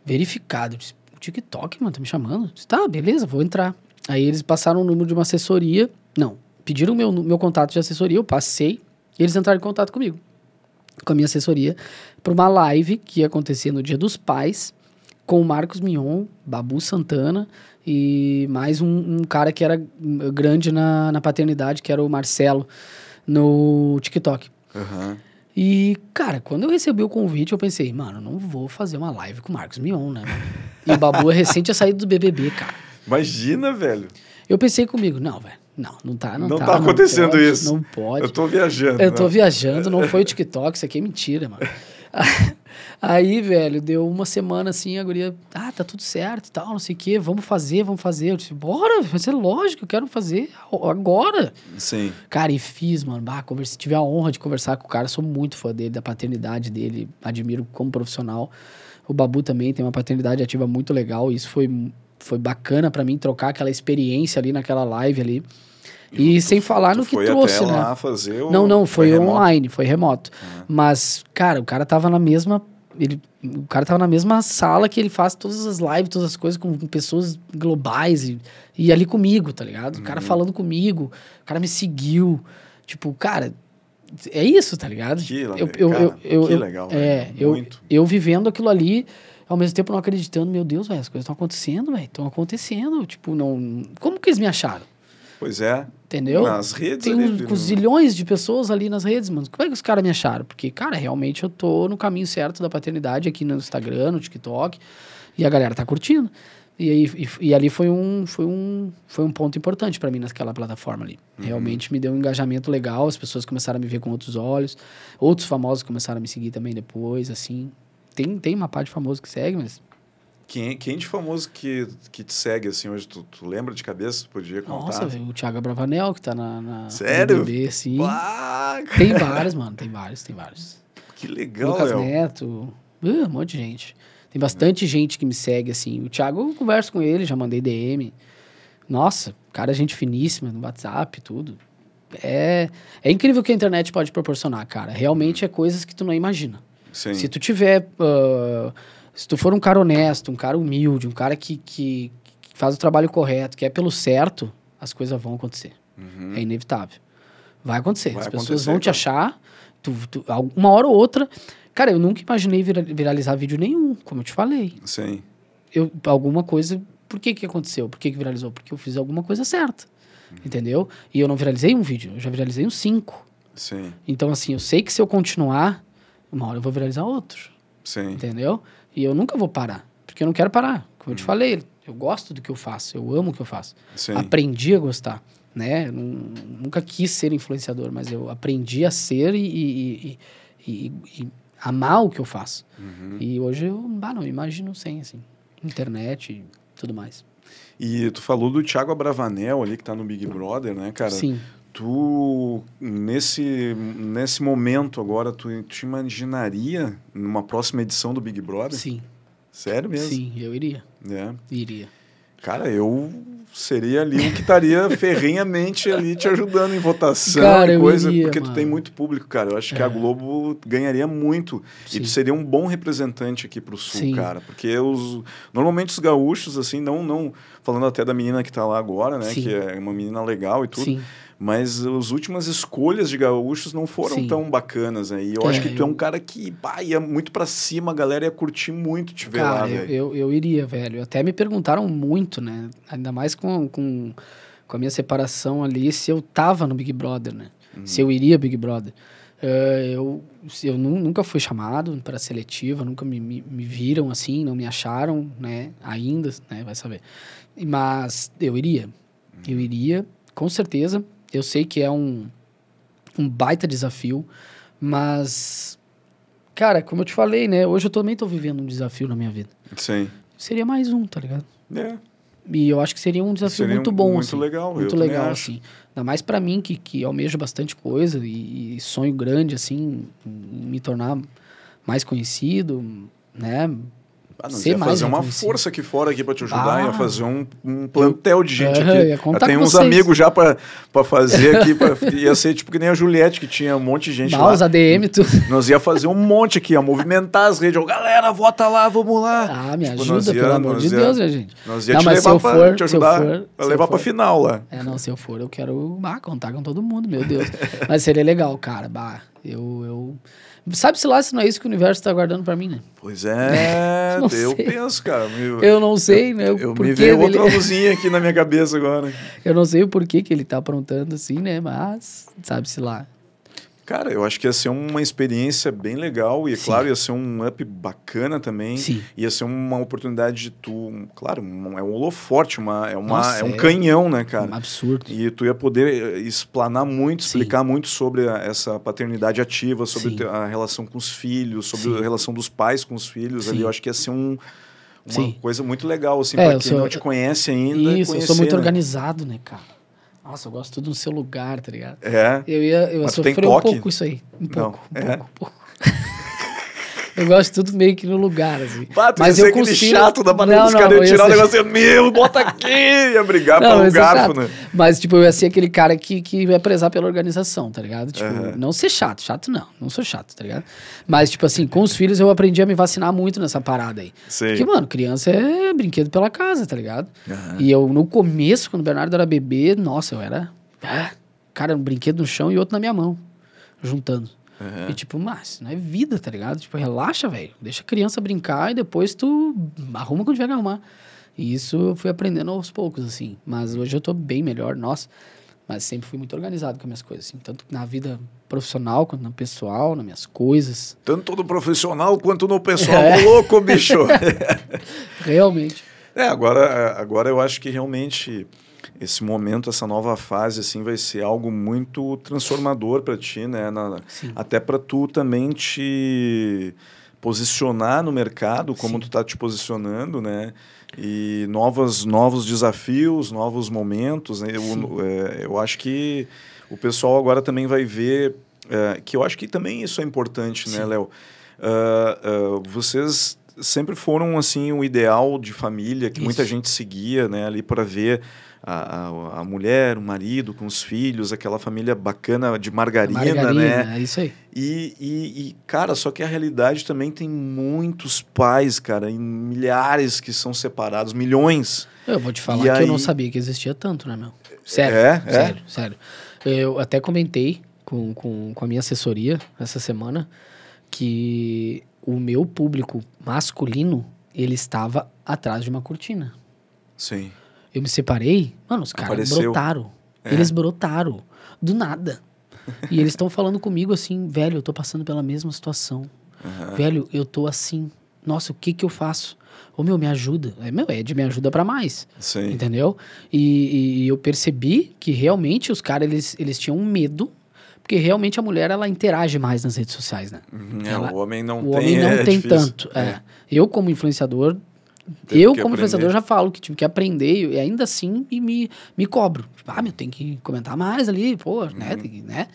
verificado. Eu disse, o TikTok, mano, tá me chamando? Eu disse, tá, beleza, vou entrar. Aí eles passaram o número de uma assessoria. Não, pediram meu, meu contato de assessoria, eu passei. E eles entraram em contato comigo, com a minha assessoria, para uma live que ia acontecer no Dia dos Pais, com o Marcos Mion, Babu Santana e mais um, um cara que era grande na, na paternidade, que era o Marcelo, no TikTok. Aham. E, cara, quando eu recebi o convite, eu pensei, mano, não vou fazer uma live com o Marcos Mion, né? E o Babu é recente a sair do BBB, cara. Imagina, velho. Eu pensei comigo, não, velho, não, não tá, não, Não tá. tá acontecendo pode, isso. Não pode. Eu tô viajando. Eu tô né? viajando, não foi o TikTok, isso aqui é mentira, mano. Aí, velho, deu uma semana assim, a guria, ah, tá tudo certo e tal, não sei o quê, vamos fazer, vamos fazer. Eu disse, bora, vai ser lógico, eu quero fazer agora. Sim. Cara, e fiz, mano. Bah, converse, tive a honra de conversar com o cara, sou muito fã dele, da paternidade dele, admiro como profissional. O Babu também tem uma paternidade ativa muito legal, e isso foi, foi bacana pra mim, trocar aquela experiência ali naquela live ali. E sem falar no que foi trouxe, até né? lá fazer o... Não, não, foi, remoto? online, foi remoto. Ah. Mas, cara, o cara tava na mesma. Ele, o cara tava na mesma sala que ele faz todas as lives, todas as coisas com, com pessoas globais e, e ali comigo, tá ligado? O cara Uhum. falando comigo, o cara me seguiu. Tipo, cara, é isso, tá ligado? Que eu, legal, eu, eu, eu, que legal, É, velho, eu, muito. eu vivendo aquilo ali, ao mesmo tempo não acreditando, meu Deus, velho, as coisas estão acontecendo, velho, estão acontecendo. Tipo, não. Como que eles me acharam? Pois é. Entendeu? Nas redes Tem ali, uns, viu? zilhões de pessoas ali nas redes, mano. Como é que os caras me acharam? Porque, cara, realmente eu tô no caminho certo da paternidade aqui no Instagram, no TikTok. E a galera tá curtindo. E, aí, e, e ali foi um, foi, um, foi um ponto importante pra mim naquela plataforma ali. Uhum. Realmente me deu um engajamento legal, as pessoas começaram a me ver com outros olhos. Outros famosos começaram a me seguir também depois, assim. Tem, tem uma parte de famoso que segue, mas. Quem, quem de famoso que, que te segue assim hoje? Tu, tu lembra de cabeça? Podia contar? Nossa, o Thiago Bravanel, que tá na. na Sério? no BBB, sim. Pá, Tem vários, mano, tem vários, tem vários. que legal, Lucas Léo. Neto, uh, um monte de gente. Tem bastante gente que me segue, assim. O Thiago, eu converso com ele, já mandei DM. Nossa, cara, gente finíssima no WhatsApp, tudo. É, é incrível o que a internet pode proporcionar, cara. Realmente é coisas que tu não imagina. Sim. Se tu tiver. ah, se tu for um cara honesto, um cara humilde, um cara que, que, que faz o trabalho correto, que é pelo certo, as coisas vão acontecer. Uhum. É inevitável. Vai acontecer. Vai As pessoas vão te cara. achar. Tu, tu- uma hora ou outra. Cara, eu nunca imaginei vira- viralizar vídeo nenhum, como eu te falei. Sim. Eu, alguma coisa. Por que que aconteceu? Por que que viralizou? Porque eu fiz alguma coisa certa. Uhum. Entendeu? E eu não viralizei um vídeo, eu já viralizei uns cinco. Sim. Então, assim, eu sei que se eu continuar, uma hora eu vou viralizar outro. Sim. Entendeu? E eu nunca vou parar. Porque eu não quero parar. Como eu te falei, eu gosto do que eu faço, eu amo o que eu faço. Sim. Aprendi a gostar. Né? Eu nu- nunca quis ser influenciador, mas eu aprendi a ser e, e- e- e- e amar o que eu faço. Uhum. E hoje eu bah, não imagino sem, assim. Internet e tudo mais. E tu falou do Thiago Abravanel ali, que tá no Big Brother, né, cara? Sim. Tu, nesse, nesse momento agora, tu te imaginaria numa próxima edição do Big Brother? Sim. Sério mesmo? Sim, eu iria. É. Iria. Cara, eu seria ali um que estaria ferrenhamente ali te ajudando em votação Cara, e coisa, iria, porque tu mano. tem muito público, cara. Eu acho que a É. Globo ganharia muito. E tu Sim. seria um bom representante aqui pro Sul, Sim. cara. Porque os, normalmente os gaúchos, assim, não, não. Falando até da menina que tá lá agora, né? Sim. Que é uma menina legal e tudo. Sim. Mas as últimas escolhas de gaúchos não foram Sim. tão bacanas aí. Eu É, acho que tu é eu- um cara que pá, ia muito pra cima, a galera ia curtir muito te ver lá, Cara, eu, velho. eu, eu iria, velho. Até me perguntaram muito, né? Ainda mais com, com, com a minha separação ali, se eu tava no Big Brother, né? Se eu iria Big Brother. Eh, eu eu nu- nunca fui chamado para seletiva, nunca me, me, me viram assim, não me acharam, né? Ainda, né? Vai saber. Mas eu iria. Eu iria, com certeza. Eu sei que é um, um baita desafio, mas... Cara, como eu te falei, né? Hoje eu também tô vivendo um desafio na minha vida. Sim. Seria mais um, tá ligado? É. E eu acho que seria um desafio Seria muito bom, muito assim. legal, Muito legal, assim. Ainda mais pra mim, que, que almejo bastante coisa e, e sonho grande, assim, me tornar mais conhecido, né? Ah, não, ia fazer uma reconhecido. força aqui fora aqui para te ajudar, Ah. ia fazer um, um plantel de gente Aham, aqui. ia Já contar tem uns vocês. amigos já para fazer aqui, pra, ia ser tipo que nem a Juliette, que tinha um monte de gente Bah, os lá. ADM, tudo. Nós ia fazer um monte aqui, ia movimentar as redes. Ô, galera, vota lá, vamos lá. Ah, me Tipo, ajuda, ia- pelo amor de ia- Deus, né, gente? Nós ia Não, te levar eu pra for- te eu ajudar, for- eu levar pra for- final lá. É, não, se eu for, eu quero bah, contar com todo mundo, meu Deus. Mas seria legal, cara. Bah, eu, eu... Sabe-se lá se não é isso que o universo tá guardando pra mim, né? Pois é, eu sei. penso, cara. Eu, Eu não sei, né? o eu me veio dele- outra luzinha aqui na minha cabeça agora. Eu não sei o porquê que ele tá aprontando assim, né? Mas sabe-se lá. Cara, eu acho que ia ser uma experiência bem legal e, é Sim. claro, ia ser um up bacana também. Sim. Ia ser uma oportunidade de tu, claro, é um holoforte, uma, é, uma, Nossa, é um é canhão, né, cara? Um absurdo. E tu ia poder eh, explanar muito, Sim. explicar muito sobre a- essa paternidade ativa, sobre Sim. a relação com os filhos, sobre Sim. a relação dos pais com os filhos ali. Sim. Eu acho que ia ser um, uma Sim. coisa muito legal, assim, É, pra quem sou- não te conhece ainda. Isso, eu sou muito né? organizado, né, cara? Nossa, eu gosto tudo no seu lugar, tá ligado? É. Eu ia, eu sofrer um pouco isso aí. Um Não, pouco, um é? pouco, um pouco. eu gosto tudo meio que no lugar, assim. Mas ia eu aquele consigo- chato da banana Não, dos caras, eu ia ia tirar o ser- negócio assim, meu, bota aqui, ia brigar Não, pelo garfo, chato. né? Mas, tipo, eu ia ser aquele cara que, que vai prezar pela organização, tá ligado? Tipo, Aham. não ser chato. Chato não, não sou chato, tá ligado? Mas, tipo assim, com os filhos eu aprendi a me vacinar muito nessa parada aí. Sei. Porque, mano, criança é brinquedo pela casa, tá ligado? Aham. E eu, no começo, quando o Bernardo era bebê, nossa, eu era. ah, cara, um brinquedo no chão e outro na minha mão, juntando. Aham. E tipo, mas não é vida, tá ligado? Tipo, relaxa, velho. Deixa a criança brincar e depois tu arruma quando tiver que arrumar. E isso eu fui aprendendo aos poucos, assim. Mas hoje eu tô bem melhor, nossa. Mas sempre fui muito organizado com as minhas coisas, assim. Tanto na vida profissional quanto na pessoal, nas minhas coisas. Tanto no profissional quanto no pessoal. É. Louco, bicho! Realmente. É, agora, agora eu acho que realmente esse momento, essa nova fase, assim, vai ser algo muito transformador para ti, né? Na- até para tu também te posicionar no mercado como Sim. tu está te posicionando, né? E novas, novos desafios, novos momentos. Né? Eu, é, eu acho que o pessoal agora também vai ver é, que eu acho que também isso é importante, né, Sim. né, Léo? Uh, uh, vocês sempre foram assim o ideal de família que isso. muita gente seguia, né, ali para ver a, a, a, mulher, o marido com os filhos, aquela família bacana de margarina, margarina né? É isso aí. E, e, e, cara, só que a realidade também tem muitos pais, cara, e milhares que são separados, milhões. Eu vou te falar e que aí... eu não sabia que existia tanto, né, meu? Sério, é, é? sério, é? sério. Eu até comentei com, com, com a minha assessoria essa semana que o meu público masculino, ele estava atrás de uma cortina. Sim. Eu me separei, mano, os caras brotaram. É. Eles brotaram. Do nada. e eles estão falando comigo assim, velho, eu tô passando pela mesma situação. Uhum. Velho, eu tô assim. Nossa, o que que eu faço? Ô, meu, me ajuda. É, meu, Ed, me ajuda para mais. Sim. Entendeu? E, e, eu percebi que realmente os caras, eles, eles tinham medo porque realmente a mulher ela interage mais nas redes sociais, né? Uhum, é, ela, o homem não o tem. Homem não é tem difícil. tanto. É. é. Eu como influenciador eu, como aprender. influenciador, já falo que tive que aprender e ainda assim e me, me cobro. Tipo, ah, meu, tem que comentar mais ali, pô, né, uhum. né? Tem, né?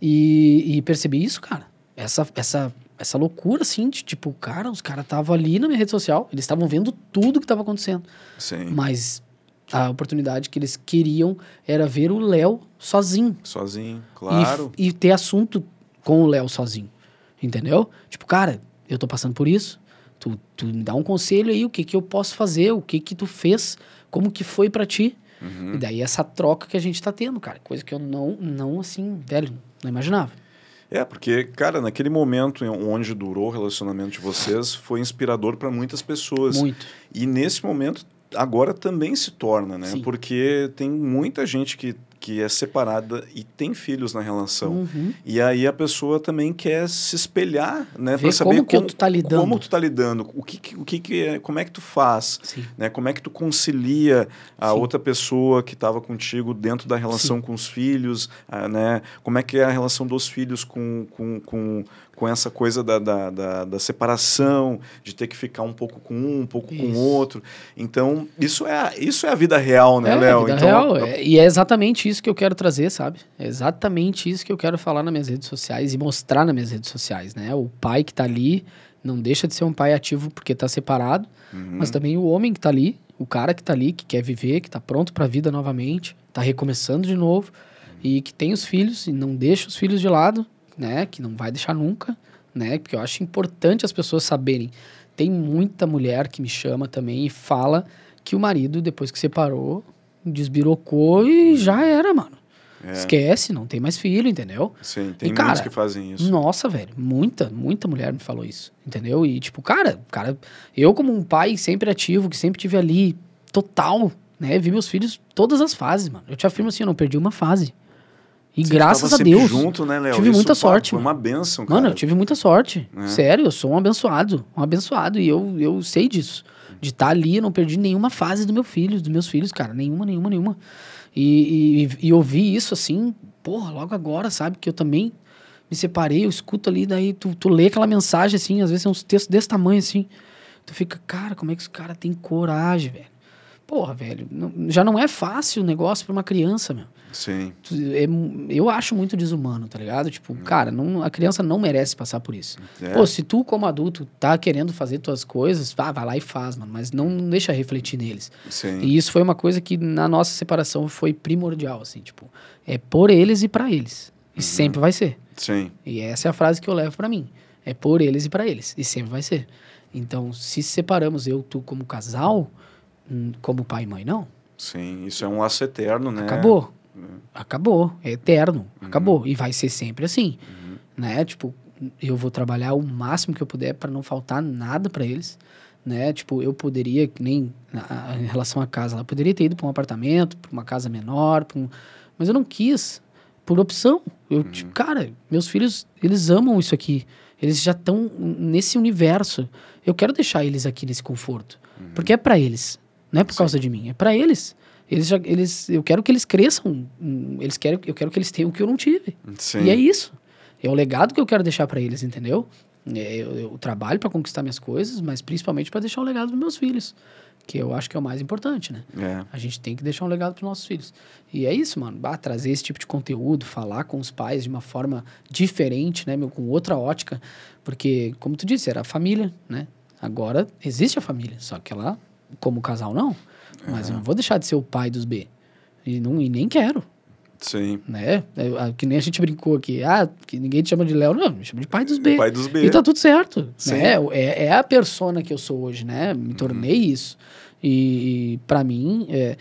E, e, percebi isso, cara. Essa, essa, essa loucura, assim, de tipo, cara, os caras estavam ali na minha rede social, eles estavam vendo tudo que estava acontecendo. Sim. Mas a oportunidade que eles queriam era ver o Léo sozinho. Sozinho, claro. E, e ter assunto com o Léo sozinho. Entendeu? Tipo, cara, eu tô passando por isso Tu, tu me dá um conselho aí, o que que eu posso fazer, o que que tu fez, como que foi para ti. Uhum. E daí essa troca que a gente tá tendo, cara. Coisa que eu não, não assim, velho, não imaginava. É, porque, cara, naquele momento onde durou o relacionamento de vocês, foi inspirador para muitas pessoas. Muito. E nesse momento, agora também se torna, né? Sim. Porque tem muita gente que que é separada e tem filhos na relação. Uhum. E aí a pessoa também quer se espelhar, né, para saber como, como, tu tá lidando. como tu tá lidando, o que, o que, que é, como é que tu faz, Sim. né? Como é que tu concilia a Sim. outra pessoa que estava contigo dentro da relação Sim. com os filhos, né? Como é que é a relação dos filhos com, com, com, com essa coisa da, da, da, da, separação, de ter que ficar um pouco com um, um pouco isso. com o outro. Então, isso é, a, isso é a vida real, né, é, Léo? Vida então, real. É, e é exatamente isso que eu quero trazer, sabe? É exatamente isso que eu quero falar nas minhas redes sociais e mostrar nas minhas redes sociais, né? O pai que está ali não deixa de ser um pai ativo porque está separado, uhum. mas também o homem que está ali, o cara que está ali, que quer viver, que está pronto para a vida novamente, está recomeçando de novo e que tem os filhos e não deixa os filhos de lado né? Que não vai deixar nunca, né? Porque eu acho importante as pessoas saberem. Tem muita mulher que me chama também e fala que o marido, depois que separou, desbirocou e já era, mano. É. Esquece, não tem mais filho, entendeu? Sim, tem e, cara, muitos que fazem isso. Nossa, velho, muita, muita mulher me falou isso, entendeu? E, tipo, cara, cara, eu como um pai sempre ativo, que sempre tive ali, total, né? Vi meus filhos todas as fases, mano. Eu te afirmo assim, eu não perdi uma fase. E Você graças a Deus. junto, né, Léo? Tive Isso, muita sorte. Foi uma benção, cara. Mano, eu tive muita sorte. É. Sério, eu sou um abençoado. Um abençoado. E eu, eu sei disso. De estar tá ali, eu não perdi nenhuma fase do meu filho, dos meus filhos, cara. Nenhuma, nenhuma, nenhuma. E, e, e ouvir isso assim, porra, logo agora, sabe? Que eu também me separei, eu escuto ali, daí tu, tu lê aquela mensagem assim, às vezes é uns textos desse tamanho assim. Tu fica, cara, como é que esse cara tem coragem, velho? Porra, velho, não, já não é fácil o negócio para uma criança, meu. Sim. É, eu acho muito desumano, tá ligado? Tipo, hum. cara, não, a criança não merece passar por isso. É. Pô, se tu, como adulto, tá querendo fazer tuas coisas, vá, vai lá e faz, mano. Mas não, não deixa refletir neles. Sim. E isso foi uma coisa que na nossa separação foi primordial, assim, tipo, é por eles e para eles. E uhum. sempre vai ser. Sim. E essa é a frase que eu levo para mim. É por eles e para eles. E sempre vai ser. Então, se separamos eu, tu, como casal, hum, como pai e mãe, não. Sim, isso é um laço eterno, né? Acabou. Acabou, é eterno, uhum. acabou. E vai ser sempre assim, uhum. né? Tipo, eu vou trabalhar o máximo que eu puder para não faltar nada para eles, né? Tipo, eu poderia, nem na, em relação à casa, eu poderia ter ido para um apartamento, para uma casa menor, um, mas eu não quis, por opção. Eu, uhum. tipo, cara, meus filhos, eles amam isso aqui. Eles já estão nesse universo. Eu quero deixar eles aqui nesse conforto, uhum. porque é para eles, não é por Sim. causa de mim, é para eles. Eles já, eles, eu quero que eles cresçam. Eles querem, eu quero que eles tenham o que eu não tive. Sim. E é isso. É o legado que eu quero deixar para eles, entendeu? É, eu, eu trabalho para conquistar minhas coisas, mas principalmente para deixar um legado dos meus filhos, que eu acho que é o mais importante, né? É. A gente tem que deixar um legado para nossos filhos. E é isso, mano. Bah, trazer esse tipo de conteúdo, falar com os pais de uma forma diferente, né, meu, com outra ótica, porque como tu disse, era a família, né? Agora existe a família, só que ela como casal não. Mas eu não vou deixar de ser o pai dos B. E não e nem quero Sim. né? É, Que nem a gente brincou aqui, ah, que ninguém te chama de Léo, não, me chama de pai dos B. Pai dos B. E tá tudo certo, Sim. né? É, é a persona que eu sou hoje, né? Uhum. Me tornei isso. E, e para mim, é,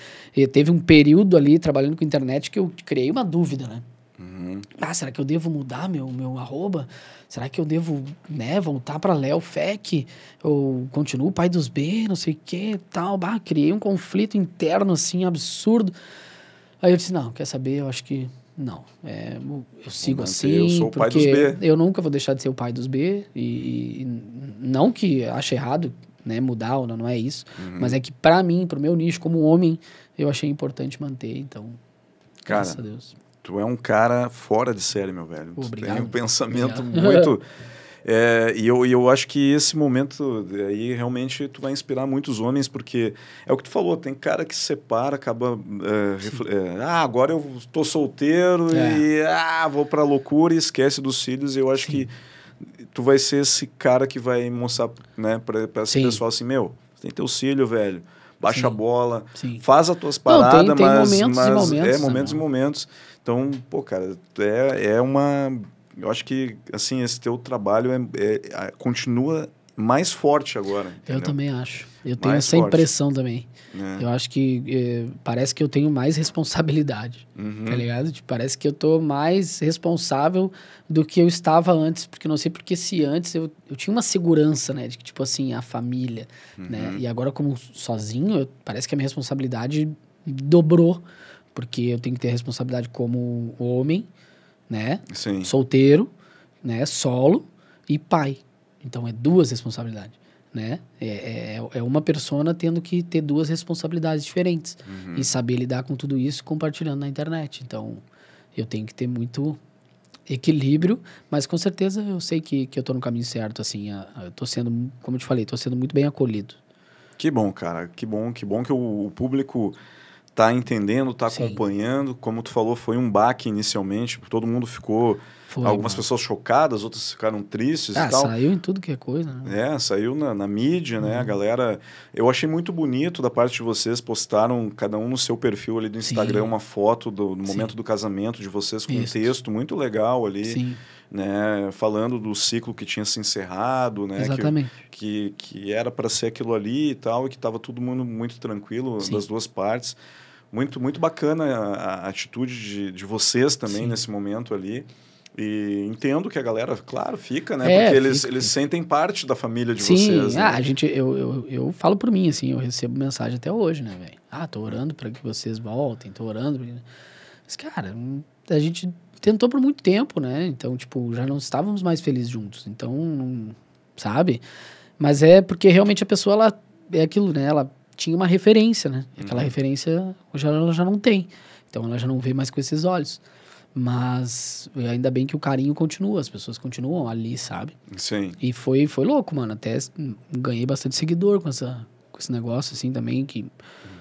teve um período ali trabalhando com internet que eu criei uma dúvida, né? Uhum. Ah, será que eu devo mudar meu, meu arroba? Será que eu devo, né, voltar para Léo Fec? Ou continuo pai dos B, não sei o que, tal. Bah, criei um conflito interno, assim, absurdo. Aí eu disse, não, quer saber? Eu acho que não. É, eu sigo assim, eu sou o pai dos porque B. eu nunca vou deixar de ser o pai dos B. E, e não que ache errado, né, mudar ou não, não é isso. Uhum. Mas é que para mim, pro meu nicho como homem, eu achei importante manter, então... Cara, graças a Deus. Tu é um cara fora de série, meu velho. Tu Obrigado. tem um pensamento Obrigado. muito. É, e eu, eu acho que esse momento aí realmente tu vai inspirar muitos homens, porque é o que tu falou, tem cara que se separa, acaba. é, é, ah, agora eu tô solteiro É. e ah, vou pra loucura e esquece dos filhos. E eu acho Sim. que tu vai ser esse cara que vai mostrar né, pra, pra esse Sim. pessoal assim: meu, tem teus filhos, velho. Baixa a bola, Sim. faz as tuas Não, tem- paradas, tem mas, momentos e mas momentos, é né, momentos e mano? momentos. Então, pô, cara, é, é uma. Eu acho que assim esse teu trabalho é- é- continua mais forte agora. Eu entendeu? também acho. Eu tenho Mais essa forte. impressão também. É. Eu acho que eh, parece que eu tenho mais responsabilidade, Uhum. tá ligado? Tipo, parece que eu tô mais responsável do que eu estava antes, porque não sei porque se antes eu, eu tinha uma segurança, né? De que, tipo assim, a família, né? Uhum. E agora como sozinho, eu- parece que a minha responsabilidade dobrou, porque eu tenho que ter responsabilidade como homem, né? Sim. solteiro, né, solo e pai. Então é duas responsabilidades, né? É, é, é uma persona tendo que ter duas responsabilidades diferentes Uhum. e saber lidar com tudo isso compartilhando na internet. Então eu tenho que ter muito equilíbrio, mas com certeza eu sei que, que eu tô no caminho certo, assim, a- a- eu tô sendo, como eu te falei, tô sendo muito bem acolhido. Que bom, cara. Que bom, que bom que o, o público tá entendendo, tá Sim. acompanhando. Como tu falou, foi um baque inicialmente, todo mundo ficou. Foi, algumas mano. pessoas chocadas, outras ficaram tristes ah, e tal. saiu em tudo que é coisa, né? É, saiu na, na mídia, Uhum. né? A galera. Eu achei muito bonito da parte de vocês, postaram cada um no seu perfil ali do Instagram Sim. uma foto do, Sim. momento do casamento de vocês com Isso. um texto muito legal ali, Sim, né? Falando do ciclo que tinha se encerrado, né? Que, exatamente. que, que era para ser aquilo ali e tal, e que estava todo mundo muito tranquilo Sim. das duas partes. Muito, muito bacana a, a atitude de, de vocês também Sim. nesse momento ali. E entendo que a galera, claro, fica, né? É, Porque eles, fica, eles sentem parte da família de Sim, vocês. né? ah, a gente, eu, eu, eu falo por mim, assim, eu recebo mensagem até hoje, né, velho? Ah, tô orando para que vocês voltem, tô orando. Mas, cara, hum, a gente tentou por muito tempo, né? Então, tipo, já não estávamos mais felizes juntos. Então, não- sabe? Mas é porque realmente a pessoa, ela é aquilo, né? Ela tinha uma referência, né? Aquela Uhum. referência, hoje ela já não tem. Então, ela já não vê mais com esses olhos. Mas ainda bem que o carinho continua, as pessoas continuam ali, sabe? Sim. E foi, foi louco, mano. Até ganhei bastante seguidor com, essa, com esse negócio, assim, também. que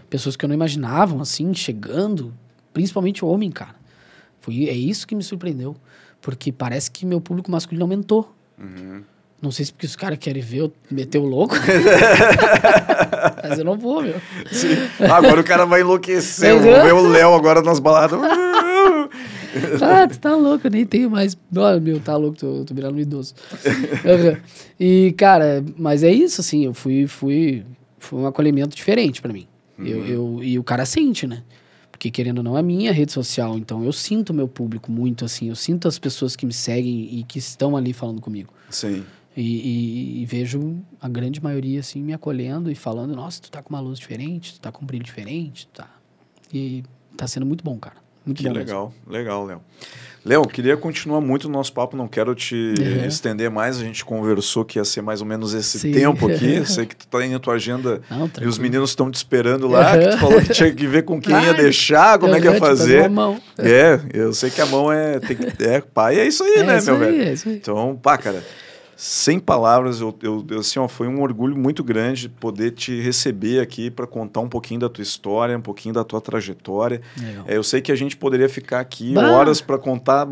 Pessoas que eu não imaginavam, assim, chegando. Principalmente homem, cara. Foi, é isso que me surpreendeu. Porque parece que meu público masculino aumentou. Uhum. Não sei se porque os caras querem ver eu meter o louco. Mas eu não vou, meu. Sim. Agora o cara vai enlouquecer. Eu Uhum. vou ver o Léo agora nas baladas. Ah, tu tá louco, eu nem tenho mais. Olha, meu, tá louco, tô, tô virando um idoso. Aham. E, cara, mas é isso, assim, eu fui, fui, foi um acolhimento diferente pra mim. Eu, eu, e o cara sente, né? Porque, querendo ou não, é minha rede social, então eu sinto o meu público muito, assim, eu sinto as pessoas que me seguem e que estão ali falando comigo. Sim. E, e- e vejo a grande maioria, assim, me acolhendo e falando, nossa, tu tá com uma luz diferente, tu tá com um brilho diferente, tu tá... E tá sendo muito bom, cara. Muito Que bom mesmo. legal, legal, Léo. Léo, queria continuar muito o nosso papo, não quero te Uhum. estender mais. A gente conversou que ia ser mais ou menos esse Sim. tempo aqui. Sei que tu tá aí na tua agenda Não, e os meninos estão te esperando lá. Que tu Uhum. falou que tinha que ver com quem ia Ai, deixar, como é que ia fazer. uma mão. É, eu sei que a mão é. Tem é, pai é isso aí, É né, meu aí, velho? é isso aí. Então, pá, cara. Sem palavras, eu, eu, assim, ó, foi um orgulho muito grande poder te receber aqui para contar um pouquinho da tua história, um pouquinho da tua trajetória. É, eu sei que a gente poderia ficar aqui bah. horas para contar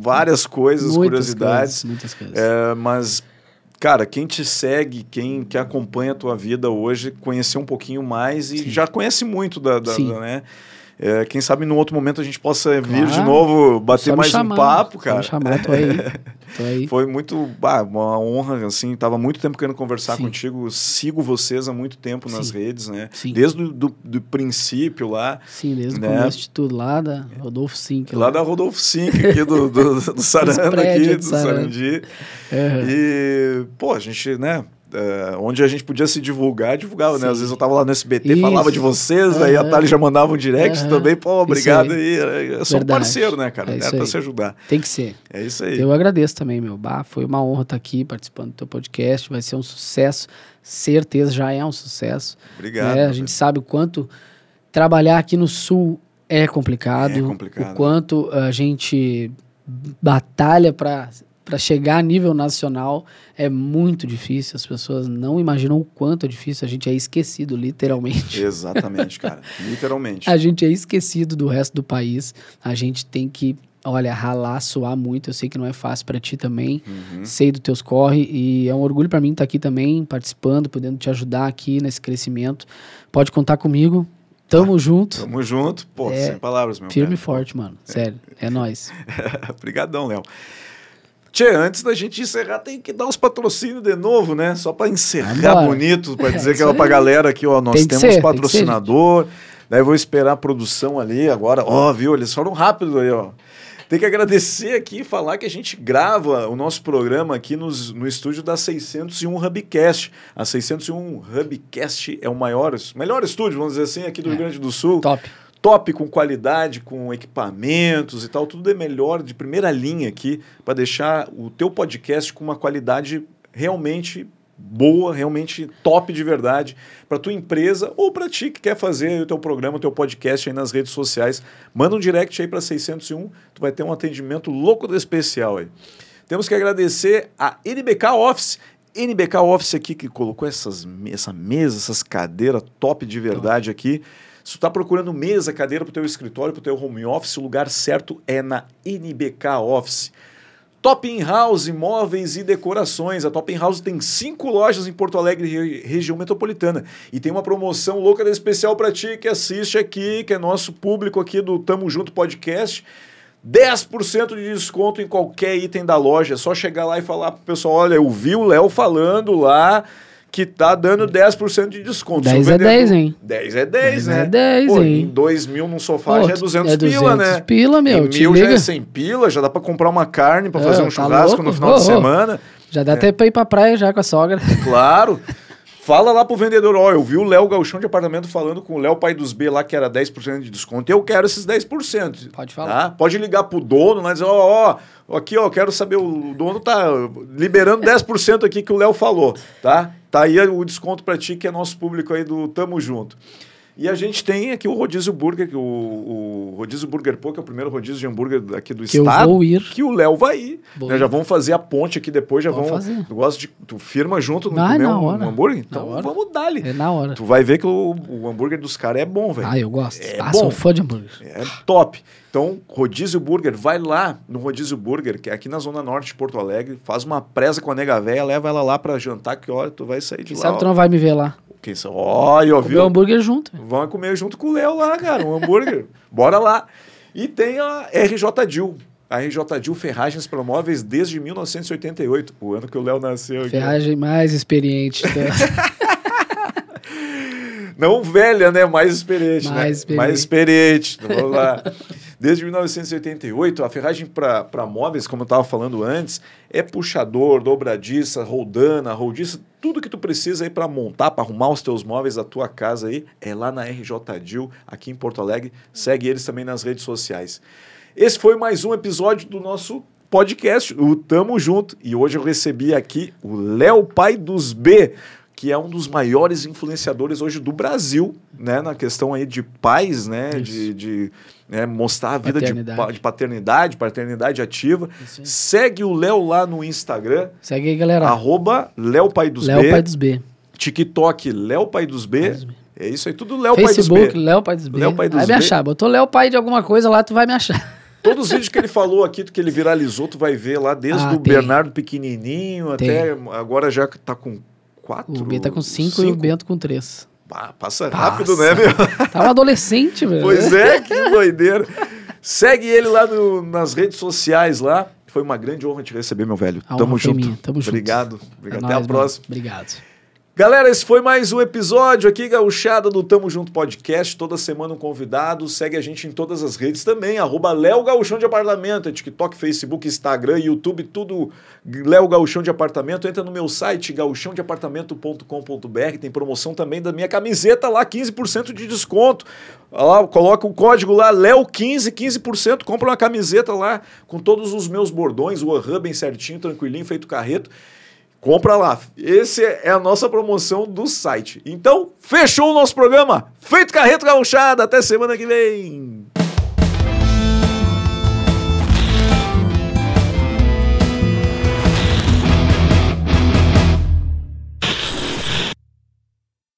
várias coisas, muitas curiosidades. Coisas, muitas coisas. É, mas cara, quem te segue, quem que acompanha a tua vida hoje, conhecer um pouquinho mais e Sim. já conhece muito da, da, da né? É, quem sabe num outro momento a gente possa claro. vir de novo, bater mais chamar, um papo, cara. Me chamar, tô aí. Tô aí. Foi muito, ah, uma honra, assim, tava muito tempo querendo conversar Sim. contigo, sigo vocês há muito tempo Sim. nas redes, né? Sim. Desde o do, do princípio lá. Sim, desde né? o começo de tudo, lá da Rodolfo Sink. Lá, lá da Rodolfo Sink, aqui do, do, do Saranda, aqui, do Sarandi. Uhum. E, pô, a gente, né, Uh, onde a gente podia se divulgar, divulgava, Sim. né? Às vezes eu tava lá no SBT, Isso. falava de vocês, uhum. aí a Thali já mandava um direct uhum. também, pô, obrigado aí. aí. Eu sou um parceiro, né, cara? É, é pra se ajudar. Tem que ser. É isso aí. Eu agradeço também, meu. Bah, foi uma honra estar aqui participando do teu podcast, vai ser um sucesso, certeza, já é um sucesso. Obrigado. Né? A gente sabe o quanto trabalhar aqui no Sul é complicado, é complicado. o quanto a gente batalha para para chegar a nível nacional é muito difícil. As pessoas não imaginam o quanto é difícil. A gente é esquecido, literalmente. Exatamente, cara. literalmente. A gente é esquecido do resto do país. A gente tem que, olha, ralar, suar muito. Eu sei que não é fácil para ti também. Uhum. Sei dos teus corre. E é um orgulho para mim estar tá aqui também, participando, podendo te ajudar aqui nesse crescimento. Pode contar comigo. Tamo ah, junto. Tamo junto. Pô, é, sem palavras, meu Firme e forte, mano. Sério. É, é nóis. Obrigadão, Léo. Tchê, antes da gente encerrar, tem que dar os patrocínios de novo, né? Só para encerrar Agora. bonito, para dizer é, que é pra galera aqui, ó, nós temos ser, patrocinador. Ser, daí vou esperar a produção ali agora. Ó, viu? Eles foram rápidos aí, ó. Tem que agradecer aqui e falar que a gente grava o nosso programa aqui nos, no estúdio da 601 Hubcast. A 601 Hubcast é o maior, melhor estúdio, vamos dizer assim, aqui do é. Rio Grande do Sul. Top top, com qualidade, com equipamentos e tal, tudo é melhor, de primeira linha aqui, para deixar o teu podcast com uma qualidade realmente boa, realmente top de verdade para tua empresa ou para ti que quer fazer o teu programa, o teu podcast aí nas redes sociais. Manda um direct aí para 601, tu vai ter um atendimento louco do especial aí. Temos que agradecer a NBK Office. NBK Office aqui que colocou essas, essa mesa, essas cadeiras top de verdade aqui. Se tu está procurando mesa, cadeira para o teu escritório, para o teu home office, o lugar certo é na NBK Office. Top In House, móveis e decorações. A Top In House tem cinco lojas em Porto Alegre, região metropolitana. E tem uma promoção louca especial para ti que assiste aqui, que é nosso público aqui do Tamo Junto Podcast. 10% de desconto em qualquer item da loja. É só chegar lá e falar pro pessoal: olha, eu vi o Léo falando lá que tá dando 10% de desconto. 10 é 10, hein? 10 é 10, 10 né? é 10, Pô, hein? Em 2 mil num sofá Pô, já é 200, é 200 pila, né? pila, meu. Em mil já é 100 pila, já dá pra comprar uma carne pra é, fazer um tá churrasco louco? no final oh, de semana. Já dá é. até pra ir pra praia já com a sogra. Claro. Fala lá pro vendedor, ó, eu vi o Léo Galchão de apartamento falando com o Léo Pai dos B lá que era 10% de desconto. Eu quero esses 10%. Pode falar. Tá? Pode ligar pro dono dizer, ó, ó, aqui, ó, quero saber, o dono tá liberando 10% aqui que o Léo falou, tá? Tá aí o desconto para ti, que é nosso público aí do Tamo Junto. E a gente tem aqui o Rodízio Burger, que o, o Rodízio Burger Pô, que é o primeiro rodízio de hambúrguer aqui do que estado. Eu vou ir. Que o Léo vai ir. Né? Já vamos fazer a ponte aqui depois, já vamos. Fazer. Tu gosta de. Tu firma junto no ah, comer um, um, hambúrguer? Então vamos dar ali. É na hora. Tu vai ver que o, o hambúrguer dos caras é bom, velho. Ah, eu gosto. É ah, bom. sou fã de hambúrguer. É top. Então, Rodízio Burger, vai lá no Rodízio Burger, que é aqui na Zona Norte de Porto Alegre, faz uma presa com a nega véia, leva ela lá para jantar, que olha, tu vai sair de Quem lá. sabe ó. tu não vai me ver lá. Quem sabe? Olha, Comer um hambúrguer junto. Vamos comer junto com o Léo lá, cara, um hambúrguer. Bora lá. E tem a RJ Dil. A RJ Dil Ferragens para Móveis desde 1988, o ano que o Léo nasceu. Aqui. Ferragem mais experiente. Então. Não velha, né? Mais experiente. Mais né? experiente. Mais experiente. Vamos lá. Desde 1988, a ferragem para móveis, como eu estava falando antes, é puxador, dobradiça, roldana, roldiça, tudo que tu precisa aí para montar, para arrumar os teus móveis da tua casa aí, é lá na RJ Dil, aqui em Porto Alegre. Segue eles também nas redes sociais. Esse foi mais um episódio do nosso podcast, o Tamo Junto. E hoje eu recebi aqui o Léo Pai dos B que é um dos maiores influenciadores hoje do Brasil, né? Na questão aí de pais, né? Isso. De, de né, mostrar a vida de, Paternidade. pa- de paternidade, paternidade ativa. Isso. Segue o Léo lá no Instagram, Segue aí, galera. arroba Léo Pai dos Léo B. Pai dos B. TikTok, Léo Pai dos B. Pai dos B. É isso aí, tudo Léo Pai dos Facebook, B. Léo Pai dos B. Léo Pai dos vai me B. achar. Botou Léo Pai de alguma coisa lá, tu vai me achar. Todos os vídeos que ele falou aqui, que ele viralizou, tu vai ver lá, desde Ah, o tem. Bernardo pequenininho Tem. até agora já tá com quatro. O B tá com 5 e o Bento com 3. Pá, passa Passa. rápido, né, meu? Tá um adolescente, velho. Pois é, que doideira. Segue ele lá no- nas redes sociais lá. Foi uma grande honra te receber, meu velho. A Tamo junto. minha. Tamo junto. Obrigado. É Obrigado. nóis, Até a mano. próxima. Obrigado. Galera, esse foi mais um episódio aqui, Gauchada do Tamo Junto Podcast. Toda semana um convidado. Segue a gente em todas as redes também. Arroba Léo Gauchão de Apartamento. É TikTok, Facebook, Instagram, YouTube, tudo Léo Gauchão de Apartamento. Entra no meu site, gauchãodeapartamento.com.br. Tem promoção também da minha camiseta lá, 15% de desconto. Lá, coloca o código lá, Léo15, 15%. Compra uma camiseta lá com todos os meus bordões, o aham bem certinho, tranquilinho, feito carreto. Compra lá. Esse é a nossa promoção do site. Então, fechou o nosso programa. Feito Carreto Gauchada. Até semana que vem.